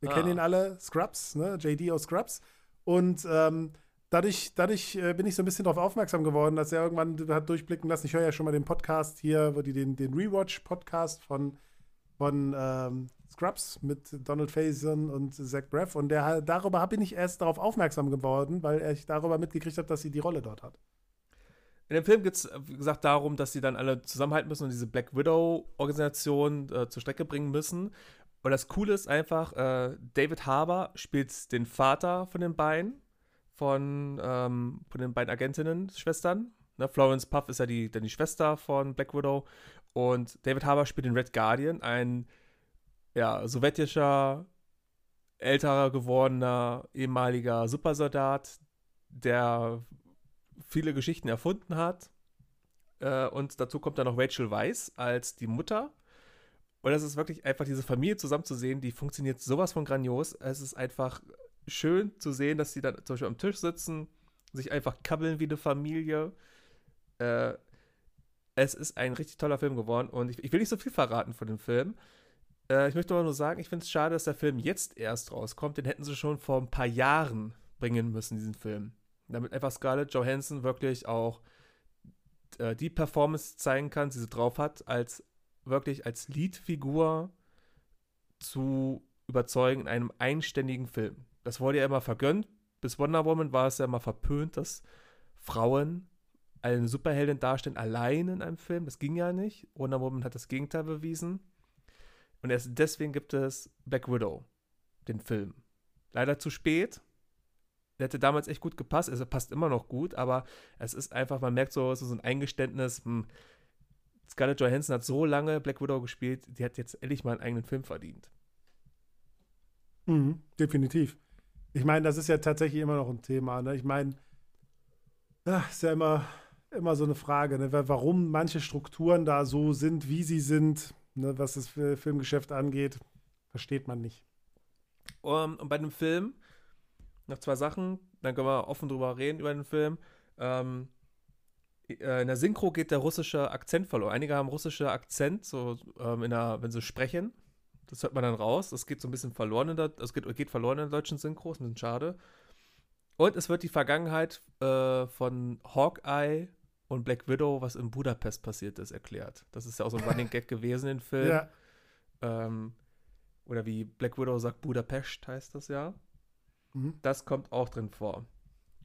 Wir ah. kennen ihn alle, Scrubs, ne? JD aus Scrubs. Und ähm, dadurch, dadurch äh, bin ich so ein bisschen darauf aufmerksam geworden, dass er irgendwann hat durchblicken lassen. Ich höre ja schon mal den Podcast hier, wo die den, den Rewatch-Podcast von, von ähm, Scrubs mit Donald Faison und Zach Braff. Und der, darüber bin ich erst darauf aufmerksam geworden, weil ich darüber mitgekriegt habe, dass sie die Rolle dort hat. In dem Film geht es, wie gesagt, darum, dass sie dann alle zusammenhalten müssen und diese Black Widow-Organisation äh, zur Strecke bringen müssen. Und das Coole ist einfach, äh, David Harbour spielt den Vater von den beiden, von, ähm, von den beiden Agentinnen, Schwestern. Ne, Florence Puff ist ja die, dann die Schwester von Black Widow. Und David Harbour spielt den Red Guardian, ein ja, sowjetischer, älterer gewordener, ehemaliger Supersoldat, der viele Geschichten erfunden hat. Äh, und dazu kommt dann noch Rachel Weisz als die Mutter. Und das ist wirklich einfach diese Familie zusammenzusehen, die funktioniert sowas von grandios. Es ist einfach schön zu sehen, dass sie dann zum Beispiel am Tisch sitzen, sich einfach kabbeln wie eine Familie. Äh, es ist ein richtig toller Film geworden und ich, ich, will nicht so viel verraten von dem Film. Äh, ich möchte aber nur sagen, ich finde es schade, dass der Film jetzt erst rauskommt. Den hätten sie schon vor ein paar Jahren bringen müssen, diesen Film. Damit einfach Scarlett Johansson wirklich auch äh, die Performance zeigen kann, die sie drauf hat, als wirklich als Leadfigur zu überzeugen in einem einständigen Film. Das wurde ja immer vergönnt. Bis Wonder Woman war es ja immer verpönt, dass Frauen eine Superheldin darstellen, allein in einem Film. Das ging ja nicht. Wonder Woman hat das Gegenteil bewiesen. Und erst deswegen gibt es Black Widow, den Film. Leider zu spät. Der hätte damals echt gut gepasst. Also passt immer noch gut, aber es ist einfach, man merkt so, so ein Eingeständnis. Hm, Scarlett Johansson hat so lange Black Widow gespielt, die hat jetzt endlich mal einen eigenen Film verdient. Mhm, definitiv. Ich meine, das ist ja tatsächlich immer noch ein Thema. Ne? Ich meine, ja, ist ja immer, immer so eine Frage, ne? warum manche Strukturen da so sind, wie sie sind ne, was das Filmgeschäft angeht, versteht man nicht. Um, und bei dem Film, noch zwei Sachen, dann können wir offen drüber reden über den Film. Ähm, äh, in der Synchro geht der russische Akzent verloren. Einige haben russische Akzent, so ähm, in der, wenn sie sprechen. Das hört man dann raus. Das geht so ein bisschen verloren in der, das geht, geht verloren in der deutschen Synchro, ist ein bisschen schade. Und es wird die Vergangenheit äh, von Hawkeye und Black Widow, was in Budapest passiert ist, erklärt. Das ist ja auch so ein Running Gag gewesen im Film. Ja. Ähm, oder wie Black Widow sagt, Budapest heißt das ja. Mhm. Das kommt auch drin vor.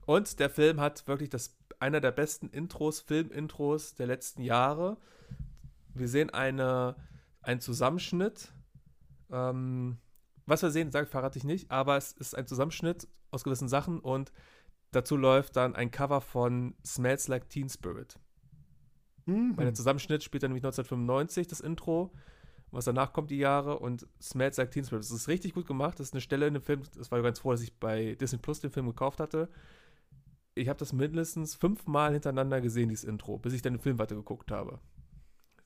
Und der Film hat wirklich das, einer der besten Intros, Filmintros der letzten Jahre. Wir sehen eine, einen Zusammenschnitt Ähm, was wir sehen, sag, verrate ich nicht, aber es ist ein Zusammenschnitt aus gewissen Sachen und dazu läuft dann ein Cover von Smells Like Teen Spirit. Mhm. Weil der Zusammenschnitt spielt dann nämlich 1995, das Intro. Was danach kommt, die Jahre und Smells Like Teen Spirit. Das ist richtig gut gemacht. Das ist eine Stelle in dem Film. Das war ganz froh, dass ich bei Disney Plus den Film gekauft hatte. Ich habe das mindestens fünfmal hintereinander gesehen, dieses Intro, bis ich dann den Film weitergeguckt habe.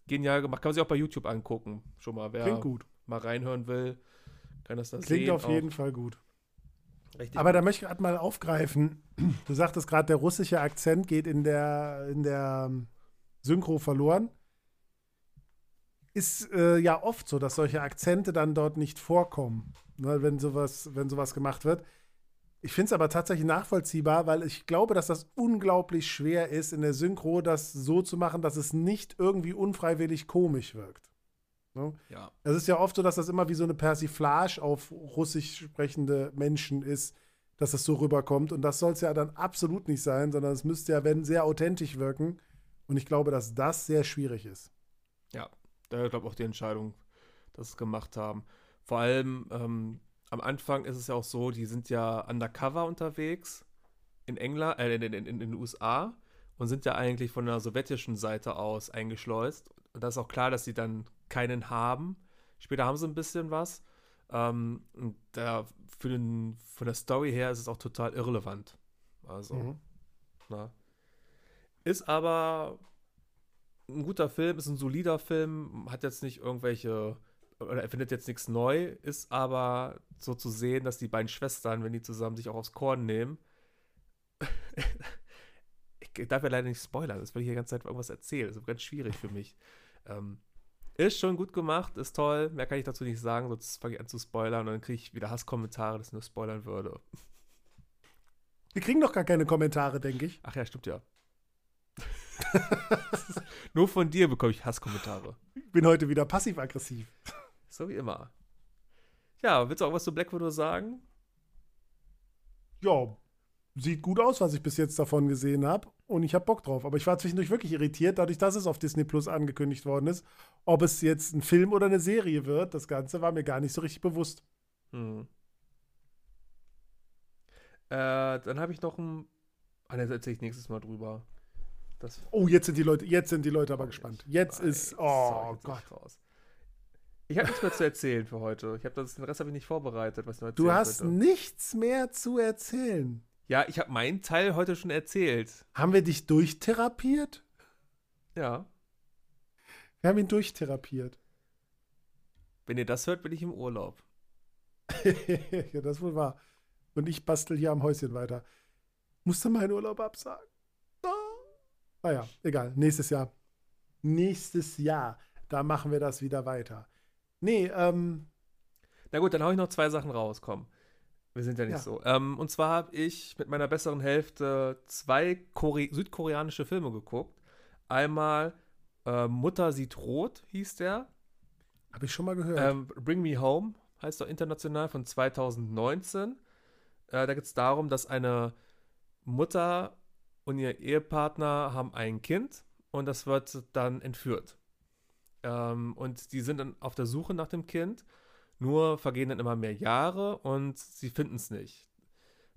Genial gemacht. Kann man sich auch bei YouTube angucken. Schon mal, wer mal reinhören will, kann das da Klingt sehen. Klingt auf auch. jeden Fall gut. Richtig Aber da möchte ich gerade mal aufgreifen. Du sagtest gerade, der russische Akzent geht in der, in der ähm, Synchro verloren. Ist äh, ja oft so, dass solche Akzente dann dort nicht vorkommen, ne, wenn, sowas, wenn sowas gemacht wird. Ich finde es aber tatsächlich nachvollziehbar, weil ich glaube, dass das unglaublich schwer ist, in der Synchro das so zu machen, dass es nicht irgendwie unfreiwillig komisch wirkt. Ne? Ja. Es ist ja oft so, dass das immer wie so eine Persiflage auf russisch sprechende Menschen ist, dass das so rüberkommt. Und das soll es ja dann absolut nicht sein, sondern es müsste ja, wenn, sehr authentisch wirken. Und ich glaube, dass das sehr schwierig ist. Ja, da glaube ich auch die Entscheidung, dass sie es gemacht haben. Vor allem ähm, am Anfang ist es ja auch so, die sind ja undercover unterwegs in England, äh, in, in, in, in den USA und sind ja eigentlich von der sowjetischen Seite aus eingeschleust. Und da ist auch klar, dass sie dann keinen haben. Später haben sie ein bisschen was. Ähm, und da für den, von der Story her ist es auch total irrelevant. Also, mhm. na. Ist aber ein guter Film, ist ein solider Film, hat jetzt nicht irgendwelche, oder er findet jetzt nichts neu, ist aber so zu sehen, dass die beiden Schwestern, wenn die zusammen sich auch aufs Korn nehmen, ich darf ja leider nicht spoilern, das will ich die ganze Zeit irgendwas erzählen, das ist ganz schwierig für mich. Ähm, ist schon gut gemacht, ist toll, mehr kann ich dazu nicht sagen, sonst fange ich an zu spoilern und dann kriege ich wieder Hasskommentare, dass ich nur spoilern würde. Wir kriegen doch gar keine Kommentare, denke ich. Ach ja, stimmt ja. Nur von dir bekomme ich Hasskommentare. Ich bin heute wieder passiv-aggressiv. So wie immer. Ja, willst du auch was zu Black Widow sagen? Ja, sieht gut aus, was ich bis jetzt davon gesehen habe. Und ich habe Bock drauf. Aber ich war zwischendurch wirklich irritiert, dadurch, dass es auf Disney Plus angekündigt worden ist. Ob es jetzt ein Film oder eine Serie wird, das Ganze war mir gar nicht so richtig bewusst. Hm. Äh, dann habe ich noch ein. Ah, ne, erzähle ich nächstes Mal drüber. Das oh, jetzt sind die Leute, jetzt sind die Leute aber gespannt. Jetzt Nein, ist, oh Gott. Raus. Ich habe nichts mehr zu erzählen für heute. Ich habe das, den Rest habe ich nicht vorbereitet, was Du hast könnte. nichts mehr zu erzählen. Ja, ich habe meinen Teil heute schon erzählt. Haben wir dich durchtherapiert? Ja. Wir haben ihn durchtherapiert. Wenn ihr das hört, bin ich im Urlaub. ja, das wohl wahr. Und ich bastel hier am Häuschen weiter. Musste meinen Urlaub absagen. Naja, ah egal. Nächstes Jahr. Nächstes Jahr. Da machen wir das wieder weiter. Nee, ähm. Na gut, dann hau ich noch zwei Sachen raus, komm. Wir sind ja nicht ja. so. Ähm, und zwar habe ich mit meiner besseren Hälfte zwei Kore südkoreanische Filme geguckt. Einmal äh, Mutter sieht rot, hieß der. Habe ich schon mal gehört. Ähm, Bring Me Home heißt doch international von 2019. Äh, da geht es darum, dass eine Mutter und ihr Ehepartner haben ein Kind und das wird dann entführt. Ähm, und die sind dann auf der Suche nach dem Kind, nur vergehen dann immer mehr Jahre und sie finden es nicht.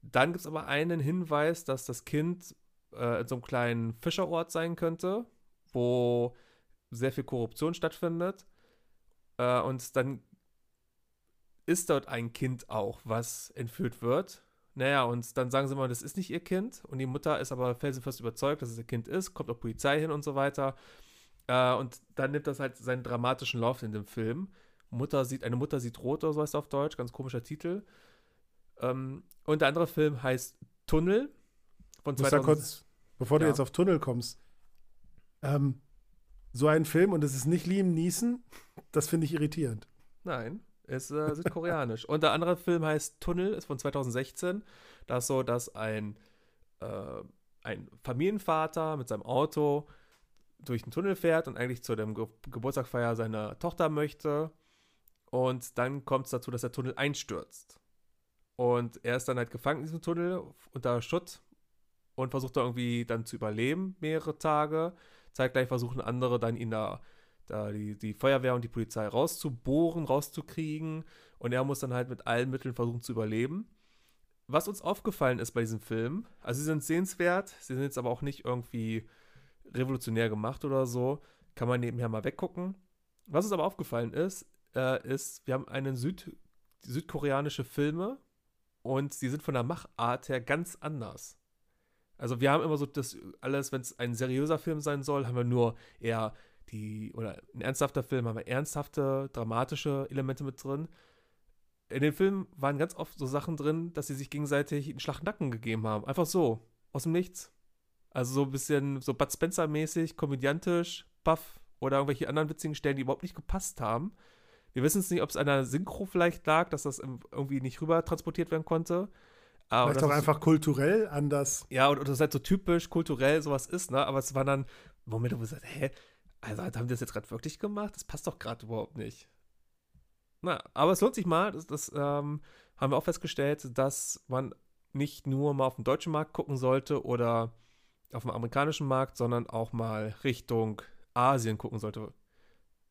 Dann gibt es aber einen Hinweis, dass das Kind äh, in so einem kleinen Fischerort sein könnte, wo sehr viel Korruption stattfindet. Äh, und dann ist dort ein Kind auch, was entführt wird. Naja, und dann sagen sie mal, das ist nicht ihr Kind. Und die Mutter ist aber felsenfest überzeugt, dass es ihr Kind ist, kommt auch Polizei hin und so weiter. Äh, und dann nimmt das halt seinen dramatischen Lauf in dem Film. Mutter sieht, eine Mutter sieht rot oder so heißt auf Deutsch, ganz komischer Titel. Ähm, und der andere Film heißt Tunnel von 2000. kurz, bevor ja. du jetzt auf Tunnel kommst. Ähm, so ein Film und es ist nicht Liam Neeson, das finde ich irritierend. Nein. Ist äh, südkoreanisch. Und der andere Film heißt Tunnel, ist von 2016. Da ist so, dass ein, äh, ein Familienvater mit seinem Auto durch den Tunnel fährt und eigentlich zu dem Ge Geburtstagfeier seiner Tochter möchte. Und dann kommt es dazu, dass der Tunnel einstürzt. Und er ist dann halt gefangen in diesem Tunnel unter Schutt und versucht da irgendwie dann zu überleben, mehrere Tage. Zeitgleich versuchen andere dann ihn da da die, die Feuerwehr und die Polizei rauszubohren, rauszukriegen. Und er muss dann halt mit allen Mitteln versuchen zu überleben. Was uns aufgefallen ist bei diesem Film, also sie sind sehenswert, sie sind jetzt aber auch nicht irgendwie revolutionär gemacht oder so, kann man nebenher mal weggucken. Was uns aber aufgefallen ist, äh, ist, wir haben einen Süd südkoreanische Filme und die sind von der Machart her ganz anders. Also wir haben immer so das alles, wenn es ein seriöser Film sein soll, haben wir nur eher die, oder ein ernsthafter Film, haben wir ernsthafte, dramatische Elemente mit drin. In den Filmen waren ganz oft so Sachen drin, dass sie sich gegenseitig einen Schlachnacken gegeben haben. Einfach so, aus dem Nichts. Also so ein bisschen so Bud Spencer-mäßig, komödiantisch, buff oder irgendwelche anderen witzigen Stellen, die überhaupt nicht gepasst haben. Wir wissen es nicht, ob es an der Synchro vielleicht lag, dass das irgendwie nicht rüber transportiert werden konnte. Aber vielleicht auch einfach kulturell anders. Ja, und, und das halt so typisch kulturell sowas ist, ne? Aber es waren dann Momente, wo man sagt, hä, also haben die das jetzt gerade wirklich gemacht? Das passt doch gerade überhaupt nicht. Na, aber es lohnt sich mal. Das, das ähm, haben wir auch festgestellt, dass man nicht nur mal auf den deutschen Markt gucken sollte oder auf dem amerikanischen Markt, sondern auch mal Richtung Asien gucken sollte.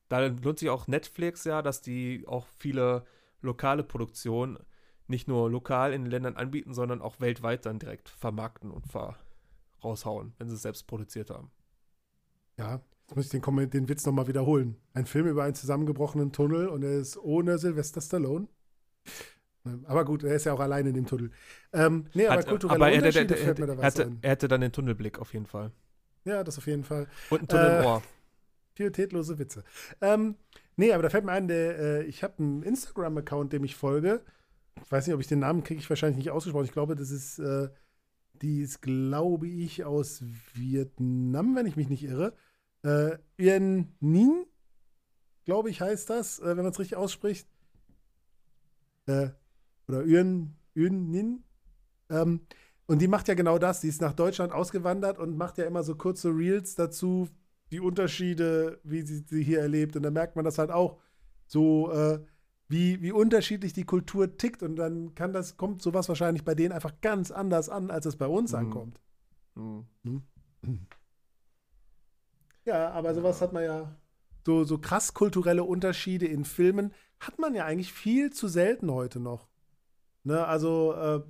Da lohnt sich auch Netflix ja, dass die auch viele lokale Produktionen nicht nur lokal in den Ländern anbieten, sondern auch weltweit dann direkt vermarkten und ver raushauen, wenn sie es selbst produziert haben. Ja, Jetzt muss ich den, den Witz nochmal wiederholen. Ein Film über einen zusammengebrochenen Tunnel und er ist ohne Sylvester Stallone. Aber gut, er ist ja auch alleine in dem Tunnel. Ähm, nee, aber Hat, kulturelle aber er, Unterschiede der, fällt mir da was hatte, ein. Er hätte dann den Tunnelblick auf jeden Fall. Ja, das auf jeden Fall. Und ein Tunnelrohr. Äh, pietätlose Witze. Ähm, nee, aber da fällt mir ein, der, äh, ich habe einen Instagram-Account, dem ich folge. Ich weiß nicht, ob ich den Namen kriege ich wahrscheinlich nicht ausgesprochen. Ich glaube, das ist, äh, die ist, glaube ich, aus Vietnam, wenn ich mich nicht irre. Äh, Nin, glaube ich, heißt das, äh, wenn man es richtig ausspricht. Äh, oder Yen, Yen Nin. Ähm, und die macht ja genau das. Die ist nach Deutschland ausgewandert und macht ja immer so kurze Reels dazu, die Unterschiede, wie sie sie hier erlebt. Und da merkt man das halt auch so, äh, wie, wie unterschiedlich die Kultur tickt. Und dann kann das, kommt sowas wahrscheinlich bei denen einfach ganz anders an, als es bei uns mhm. ankommt. Mhm. Mhm. Ja, aber sowas hat man ja, so, so krass kulturelle Unterschiede in Filmen hat man ja eigentlich viel zu selten heute noch. Ne, also äh,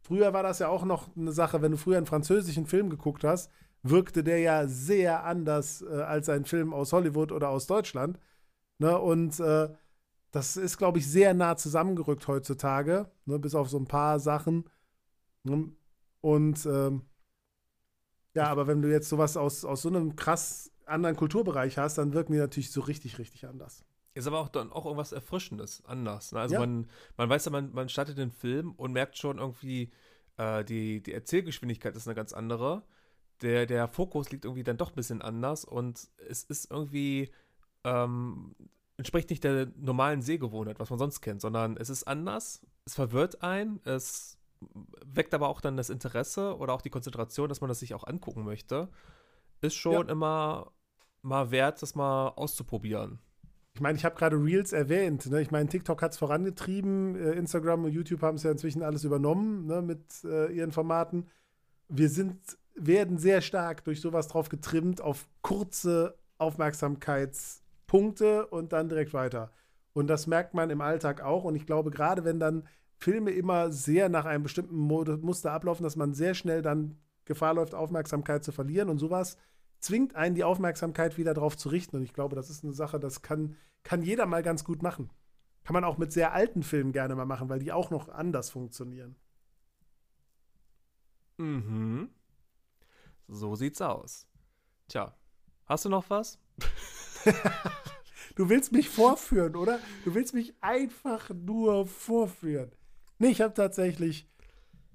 früher war das ja auch noch eine Sache, wenn du früher einen französischen Film geguckt hast, wirkte der ja sehr anders äh, als ein Film aus Hollywood oder aus Deutschland. Ne, und äh, das ist, glaube ich, sehr nah zusammengerückt heutzutage, ne, bis auf so ein paar Sachen. Ne, und ähm, ja, aber wenn du jetzt sowas aus, aus so einem krass anderen Kulturbereich hast, dann wirken die natürlich so richtig, richtig anders. Ist aber auch dann auch irgendwas Erfrischendes, anders. Ne? Also ja. man, man weiß ja, man, man startet den Film und merkt schon irgendwie, äh, die, die Erzählgeschwindigkeit ist eine ganz andere. Der, der Fokus liegt irgendwie dann doch ein bisschen anders und es ist irgendwie, ähm, entspricht nicht der normalen Sehgewohnheit, was man sonst kennt, sondern es ist anders, es verwirrt einen, es weckt aber auch dann das Interesse oder auch die Konzentration, dass man das sich auch angucken möchte. Ist schon ja. immer mal wert, das mal auszuprobieren. Ich meine, ich habe gerade Reels erwähnt. Ne? Ich meine, TikTok hat es vorangetrieben. Äh, Instagram und YouTube haben es ja inzwischen alles übernommen ne? mit äh, ihren Formaten. Wir sind, werden sehr stark durch sowas drauf getrimmt, auf kurze Aufmerksamkeitspunkte und dann direkt weiter. Und das merkt man im Alltag auch. Und ich glaube, gerade wenn dann Filme immer sehr nach einem bestimmten Muster ablaufen, dass man sehr schnell dann Gefahr läuft, Aufmerksamkeit zu verlieren. Und sowas zwingt einen, die Aufmerksamkeit wieder darauf zu richten. Und ich glaube, das ist eine Sache, das kann, kann jeder mal ganz gut machen. Kann man auch mit sehr alten Filmen gerne mal machen, weil die auch noch anders funktionieren. Mhm. So sieht's aus. Tja, hast du noch was? du willst mich vorführen, oder? Du willst mich einfach nur vorführen. Nee, ich habe tatsächlich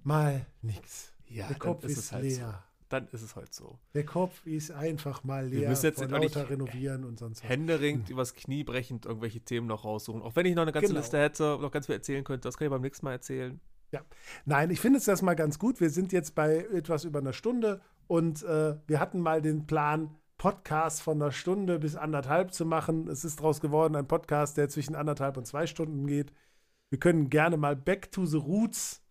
mal nichts. Ja, Der Kopf ist, ist halt leer. So dann ist es halt so. Der Kopf ist einfach mal leer. Wir müssen jetzt lauter renovieren und sonst was. Händeringend hm. übers Knie brechend irgendwelche Themen noch raussuchen. Auch wenn ich noch eine ganze genau. Liste hätte, noch ganz viel erzählen könnte, das kann ich beim nächsten Mal erzählen. Ja. Nein, ich finde es erstmal ganz gut. Wir sind jetzt bei etwas über einer Stunde und äh, wir hatten mal den Plan, Podcast von einer Stunde bis anderthalb zu machen. Es ist daraus geworden, ein Podcast, der zwischen anderthalb und zwei Stunden geht. Wir können gerne mal back to the roots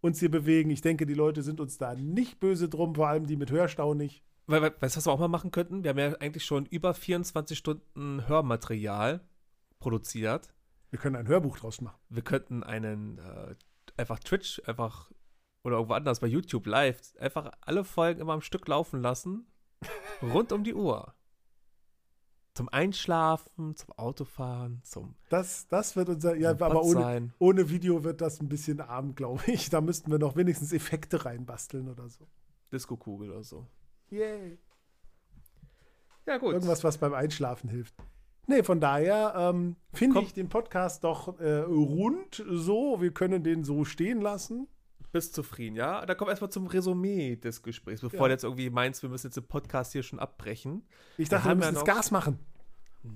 uns hier bewegen. Ich denke, die Leute sind uns da nicht böse drum, vor allem die mit Hörstau nicht. Weil, weißt du, was wir auch mal machen könnten? Wir haben ja eigentlich schon über 24 Stunden Hörmaterial produziert. Wir können ein Hörbuch draus machen. Wir könnten einen äh, einfach Twitch einfach oder irgendwo anders bei YouTube live einfach alle Folgen immer am Stück laufen lassen. rund um die Uhr. Zum Einschlafen, zum Autofahren, zum. Das, das wird unser. Ja, aber ohne, ohne Video wird das ein bisschen arm, glaube ich. Da müssten wir noch wenigstens Effekte reinbasteln oder so. Disco-Kugel oder so. Yay. Ja, gut. Irgendwas, was beim Einschlafen hilft. Nee, von daher ähm, finde ich den Podcast doch äh, rund so. Wir können den so stehen lassen. Bist zufrieden, ja? Da kommen wir erstmal zum Resümee des Gesprächs, bevor ja. du jetzt irgendwie meinst, wir müssen jetzt den Podcast hier schon abbrechen. Ich dachte, wir, müssen ja Gas machen.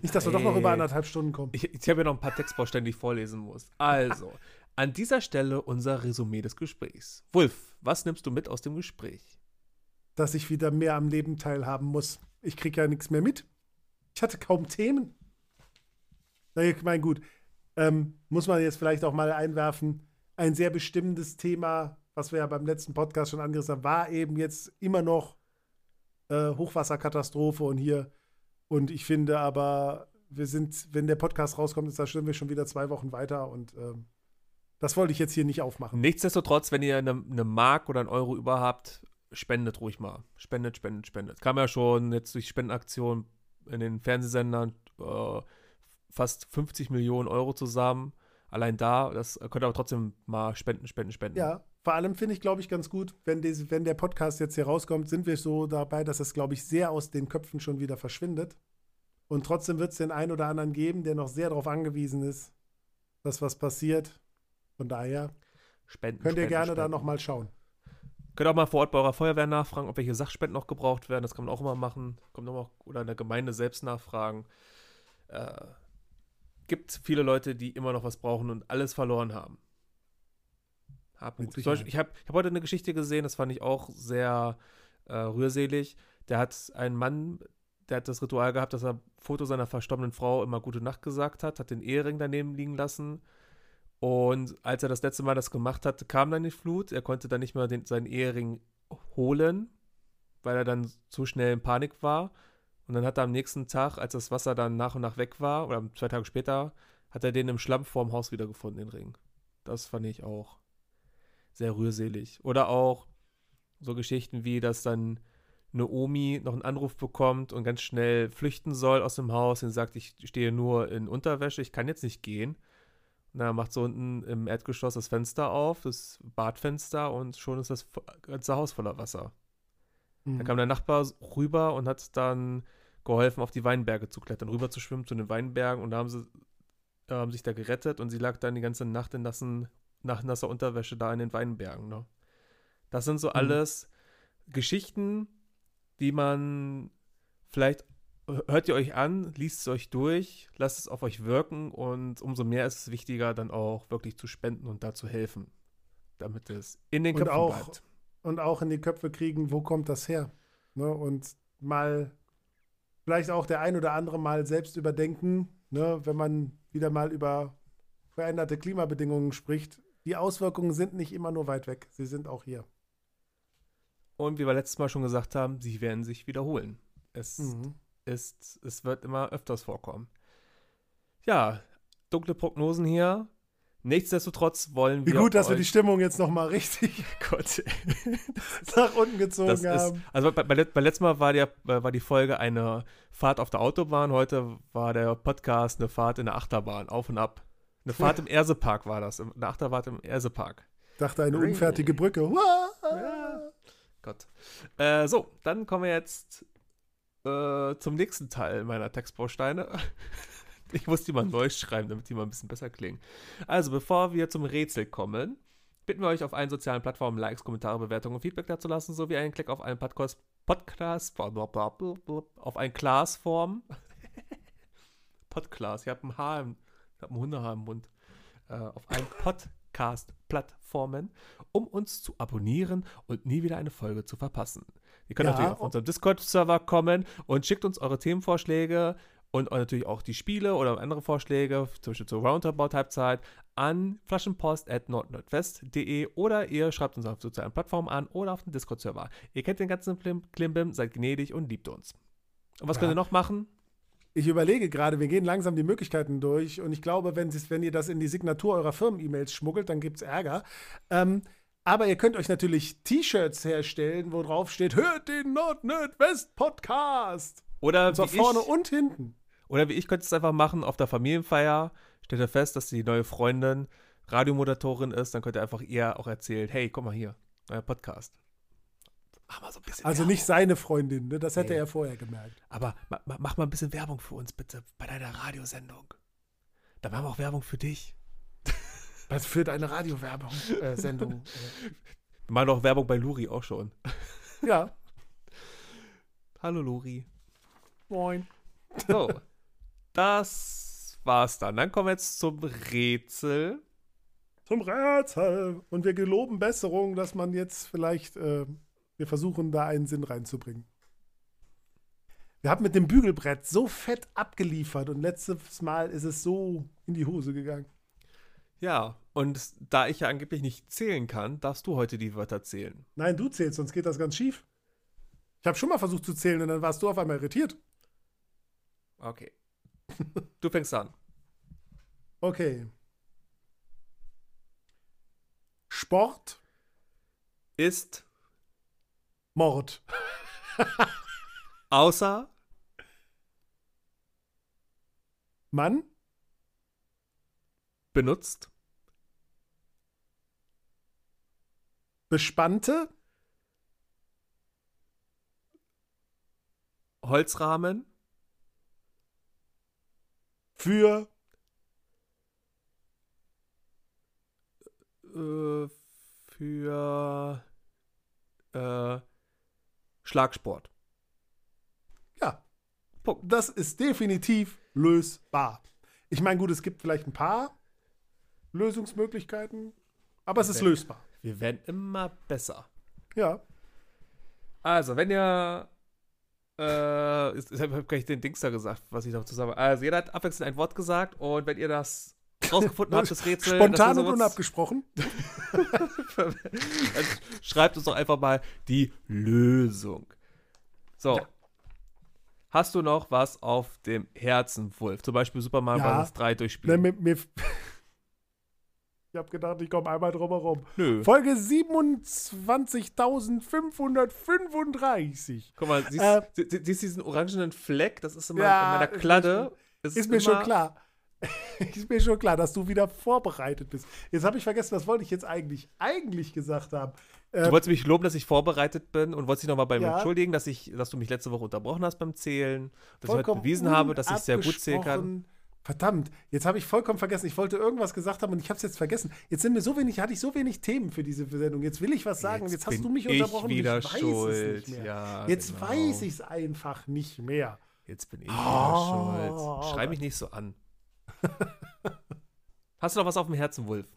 Nicht, dass wir doch noch über anderthalb Stunden kommen. Ich, ich habe ja noch ein paar Textbausteine, die ich vorlesen muss. Also, an dieser Stelle unser Resümee des Gesprächs. Wolf, was nimmst du mit aus dem Gespräch? Dass ich wieder mehr am Leben teilhaben muss. Ich kriege ja nichts mehr mit. Ich hatte kaum Themen. Na, ich meine, gut, ähm, muss man jetzt vielleicht auch mal einwerfen, ein sehr bestimmendes Thema, was wir ja beim letzten Podcast schon angerissen haben, war eben jetzt immer noch äh, Hochwasserkatastrophe und hier. Und ich finde aber, wir sind, wenn der Podcast rauskommt, ist, da sind wir schon wieder zwei Wochen weiter und ähm, das wollte ich jetzt hier nicht aufmachen. Nichtsdestotrotz, wenn ihr eine, eine Mark oder einen Euro über habt, spendet ruhig mal. Spendet, spendet, spendet. Kam ja schon jetzt durch Spendenaktionen in den Fernsehsendern äh, fast 50 Millionen Euro zusammen. Allein da, das könnt ihr aber trotzdem mal spenden, spenden, spenden. Ja, vor allem finde ich, glaube ich, ganz gut, wenn, diese, wenn der Podcast jetzt hier rauskommt, sind wir so dabei, dass es, glaube ich, sehr aus den Köpfen schon wieder verschwindet. Und trotzdem wird es den einen oder anderen geben, der noch sehr darauf angewiesen ist, dass was passiert. Von daher spenden, könnt ihr spenden, gerne spenden. da nochmal schauen. Könnt auch mal vor Ort bei eurer Feuerwehr nachfragen, ob welche Sachspenden noch gebraucht werden. Das kann man auch immer machen. Kommt mal, oder in der Gemeinde selbst nachfragen. Äh, gibt viele Leute, die immer noch was brauchen und alles verloren haben. Hab Beispiel, ich habe hab heute eine Geschichte gesehen, das fand ich auch sehr äh, rührselig. Der hat einen Mann, der hat das Ritual gehabt, dass er ein Foto seiner verstorbenen Frau immer gute Nacht gesagt hat, hat den Ehering daneben liegen lassen. Und als er das letzte Mal das gemacht hat, kam dann die Flut. Er konnte dann nicht mehr den, seinen Ehering holen, weil er dann zu schnell in Panik war. Und dann hat er am nächsten Tag, als das Wasser dann nach und nach weg war, oder zwei Tage später, hat er den im Schlamm vorm Haus wiedergefunden, den Ring. Das fand ich auch sehr rührselig. Oder auch so Geschichten wie, dass dann eine Omi noch einen Anruf bekommt und ganz schnell flüchten soll aus dem Haus und sagt, ich stehe nur in Unterwäsche, ich kann jetzt nicht gehen. Und dann macht so unten im Erdgeschoss das Fenster auf, das Badfenster und schon ist das ganze Haus voller Wasser. Mhm. Da kam der Nachbar rüber und hat dann geholfen, auf die Weinberge zu klettern, rüber zu schwimmen zu den Weinbergen und da haben sie äh, haben sich da gerettet und sie lag dann die ganze Nacht in nassen, nach nasser Unterwäsche da in den Weinbergen. Ne? Das sind so mhm. alles Geschichten, die man vielleicht hört ihr euch an, liest es euch durch, lasst es auf euch wirken und umso mehr ist es wichtiger, dann auch wirklich zu spenden und da zu helfen, damit es in den Köpfen auch, bleibt und auch in die Köpfe kriegen, wo kommt das her? Ne? Und mal vielleicht auch der ein oder andere mal selbst überdenken, ne? wenn man wieder mal über veränderte Klimabedingungen spricht. Die Auswirkungen sind nicht immer nur weit weg, sie sind auch hier. Und wie wir letztes Mal schon gesagt haben, sie werden sich wiederholen. Es, mhm. ist, es wird immer öfters vorkommen. Ja, dunkle Prognosen hier. Nichtsdestotrotz wollen wir. Wie gut, dass wir die Stimmung jetzt nochmal richtig Gott, nach unten gezogen ist, haben. also bei, bei, bei letztem Mal war, der, war die Folge eine Fahrt auf der Autobahn, heute war der Podcast eine Fahrt in der Achterbahn, auf und ab. Eine Fahrt im Ersepark war das, eine Achterfahrt im Ersepark. Dachte eine unfertige Brücke. Ja. Gott. Äh, so, dann kommen wir jetzt äh, zum nächsten Teil meiner Textbausteine. Ich muss die mal neu schreiben, damit die mal ein bisschen besser klingen. Also, bevor wir zum Rätsel kommen, bitten wir euch auf allen sozialen Plattformen Likes, Kommentare, Bewertungen und Feedback dazulassen, sowie einen Klick auf einen Podcast, Podcast auf ein Glasform. Podcast, ich habe ein Haar im, ich habe ein Hundehaar im Mund. Äh, auf einen Podcast-Plattformen, um uns zu abonnieren und nie wieder eine Folge zu verpassen. Ihr könnt ja, natürlich auf unseren Discord-Server kommen und schickt uns eure Themenvorschläge und natürlich auch die Spiele oder andere Vorschläge, zum Beispiel zur Roundabout-Halbzeit, an flaschenpost.nordnordwest.de oder ihr schreibt uns auf sozialen Plattformen an oder auf den Discord-Server. Ihr kennt den ganzen Klimbim, seid gnädig und liebt uns. Und was Ja. könnt ihr noch machen? Ich überlege gerade, wir gehen langsam die Möglichkeiten durch und ich glaube, wenn, wenn ihr das in die Signatur eurer Firmen-E-Mails schmuggelt, dann gibt es Ärger. Ähm, aber ihr könnt euch natürlich T-Shirts herstellen, wo drauf steht, hört den Nord-Nord-West-Podcast. Oder Und zwar wie, vorne ich, und hinten. oder wie ich könnte es einfach machen, auf der Familienfeier stellt ihr fest, dass die neue Freundin Radiomoderatorin ist, dann könnt ihr einfach ihr auch erzählen, hey, guck mal hier, euer Podcast. Mach mal so ein bisschen Also Werbung. nicht seine Freundin, ne? das hätte Nee. er vorher gemerkt. Aber ma, ma, mach mal ein bisschen Werbung für uns bitte bei deiner Radiosendung. Da machen wir auch Werbung für dich. Was für deine Radiowerbung, äh, Sendung. Wir machen auch Werbung bei Luri auch schon. äh. ja, Hallo Luri. Moin. So, das war's dann. Dann kommen wir jetzt zum Rätsel. Zum Rätsel. Und wir geloben Besserung, dass man jetzt vielleicht, äh, wir versuchen da einen Sinn reinzubringen. Wir haben mit dem Bügelbrett so fett abgeliefert und letztes Mal ist es so in die Hose gegangen. Ja, und da ich ja angeblich nicht zählen kann, darfst du heute die Wörter zählen. Nein, du zählst, sonst geht das ganz schief. Ich habe schon mal versucht zu zählen und dann warst du auf einmal irritiert. Okay. Du fängst an. Okay. Sport, Ist Mord. außer Mann, benutzt Bespannte, Holzrahmen für äh, für äh, Schlagsport. Ja. Das ist definitiv lösbar. Ich meine, gut, es gibt vielleicht ein paar Lösungsmöglichkeiten, aber es ist lösbar. Wir werden immer besser. Ja. Also, wenn ihr. Äh, ich habe gar nicht den Dings da gesagt, was ich noch zusammen. Also, jeder hat abwechselnd ein Wort gesagt und wenn ihr das rausgefunden habt, das Rätsel. Spontan und unabgesprochen. schreibt uns doch einfach mal die Lösung. So. Ja. Hast du noch was auf dem Herzen, Wolf? Zum Beispiel Superman Ja. Bros. 3 Ne, durchspielen. mir, mir, ich habe gedacht, ich komme einmal drum herum. Nö. Folge 27.535. Guck mal, siehst, Äh, sie- sie- siehst diesen orangenen Fleck? Das ist immer Ja, in meiner ist Kladde. Es Ist mir schon klar. ist mir schon klar, dass du wieder vorbereitet bist. Jetzt habe ich vergessen, was wollte ich jetzt eigentlich eigentlich gesagt haben. Du Äh, wolltest mich loben, dass ich vorbereitet bin und wolltest dich nochmal bei mir Ja. entschuldigen, dass, ich, dass du mich letzte Woche unterbrochen hast beim Zählen. Dass ich heute bewiesen habe, dass ich sehr gut zählen kann. Verdammt, jetzt habe ich vollkommen vergessen. Ich wollte irgendwas gesagt haben und ich habe es jetzt vergessen. Jetzt sind mir so wenig, hatte ich so wenig Themen für diese Sendung. Jetzt will ich was sagen und jetzt hast du mich ich unterbrochen wieder und ich weiß schuld. es nicht mehr. Ja, jetzt genau. weiß ich es einfach nicht mehr. Jetzt bin ich Oh, wieder schuld. Schrei aber- mich nicht so an. Hast du noch was auf dem Herzen, Wolf?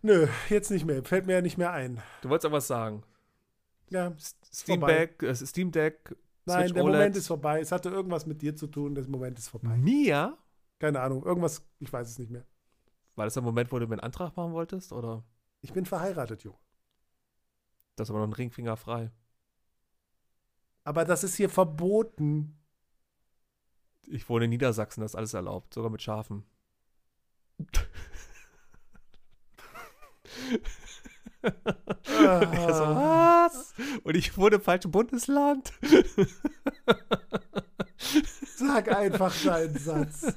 Nö, jetzt nicht mehr. Fällt mir ja nicht mehr ein. Du wolltest auch was sagen. Ja, Steam Deck, äh, Steam Deck, nein, Switch der OLED. Moment ist vorbei. Es hatte irgendwas mit dir zu tun. Der Moment ist vorbei. Mir? Keine Ahnung, irgendwas, ich weiß es nicht mehr. War das der Moment, wo du mir einen Antrag machen wolltest? Oder Ich bin verheiratet, Junge. das ist aber noch ein Ringfinger frei? Aber das ist hier verboten. Ich wohne in Niedersachsen, das ist alles erlaubt, sogar mit Schafen. Er so, Ah, was? Und ich wohne im falschen Bundesland? sag einfach deinen Satz.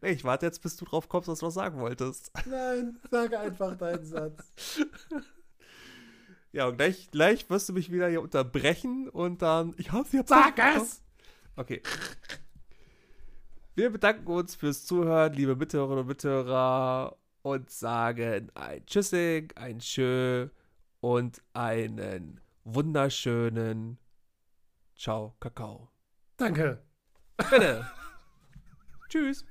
Ich warte jetzt, bis du drauf kommst, was du noch sagen wolltest. Nein, sag einfach deinen Satz. Ja, und gleich, gleich wirst du mich wieder hier unterbrechen und dann. Ich hab's, hab's. Sag es! Okay. Wir bedanken uns fürs Zuhören, liebe Mithörerinnen und Mithörer, und sagen ein Tschüssing, ein Tschö und einen wunderschönen Ciao, Kakao. Danke. Bitte. Tschüss.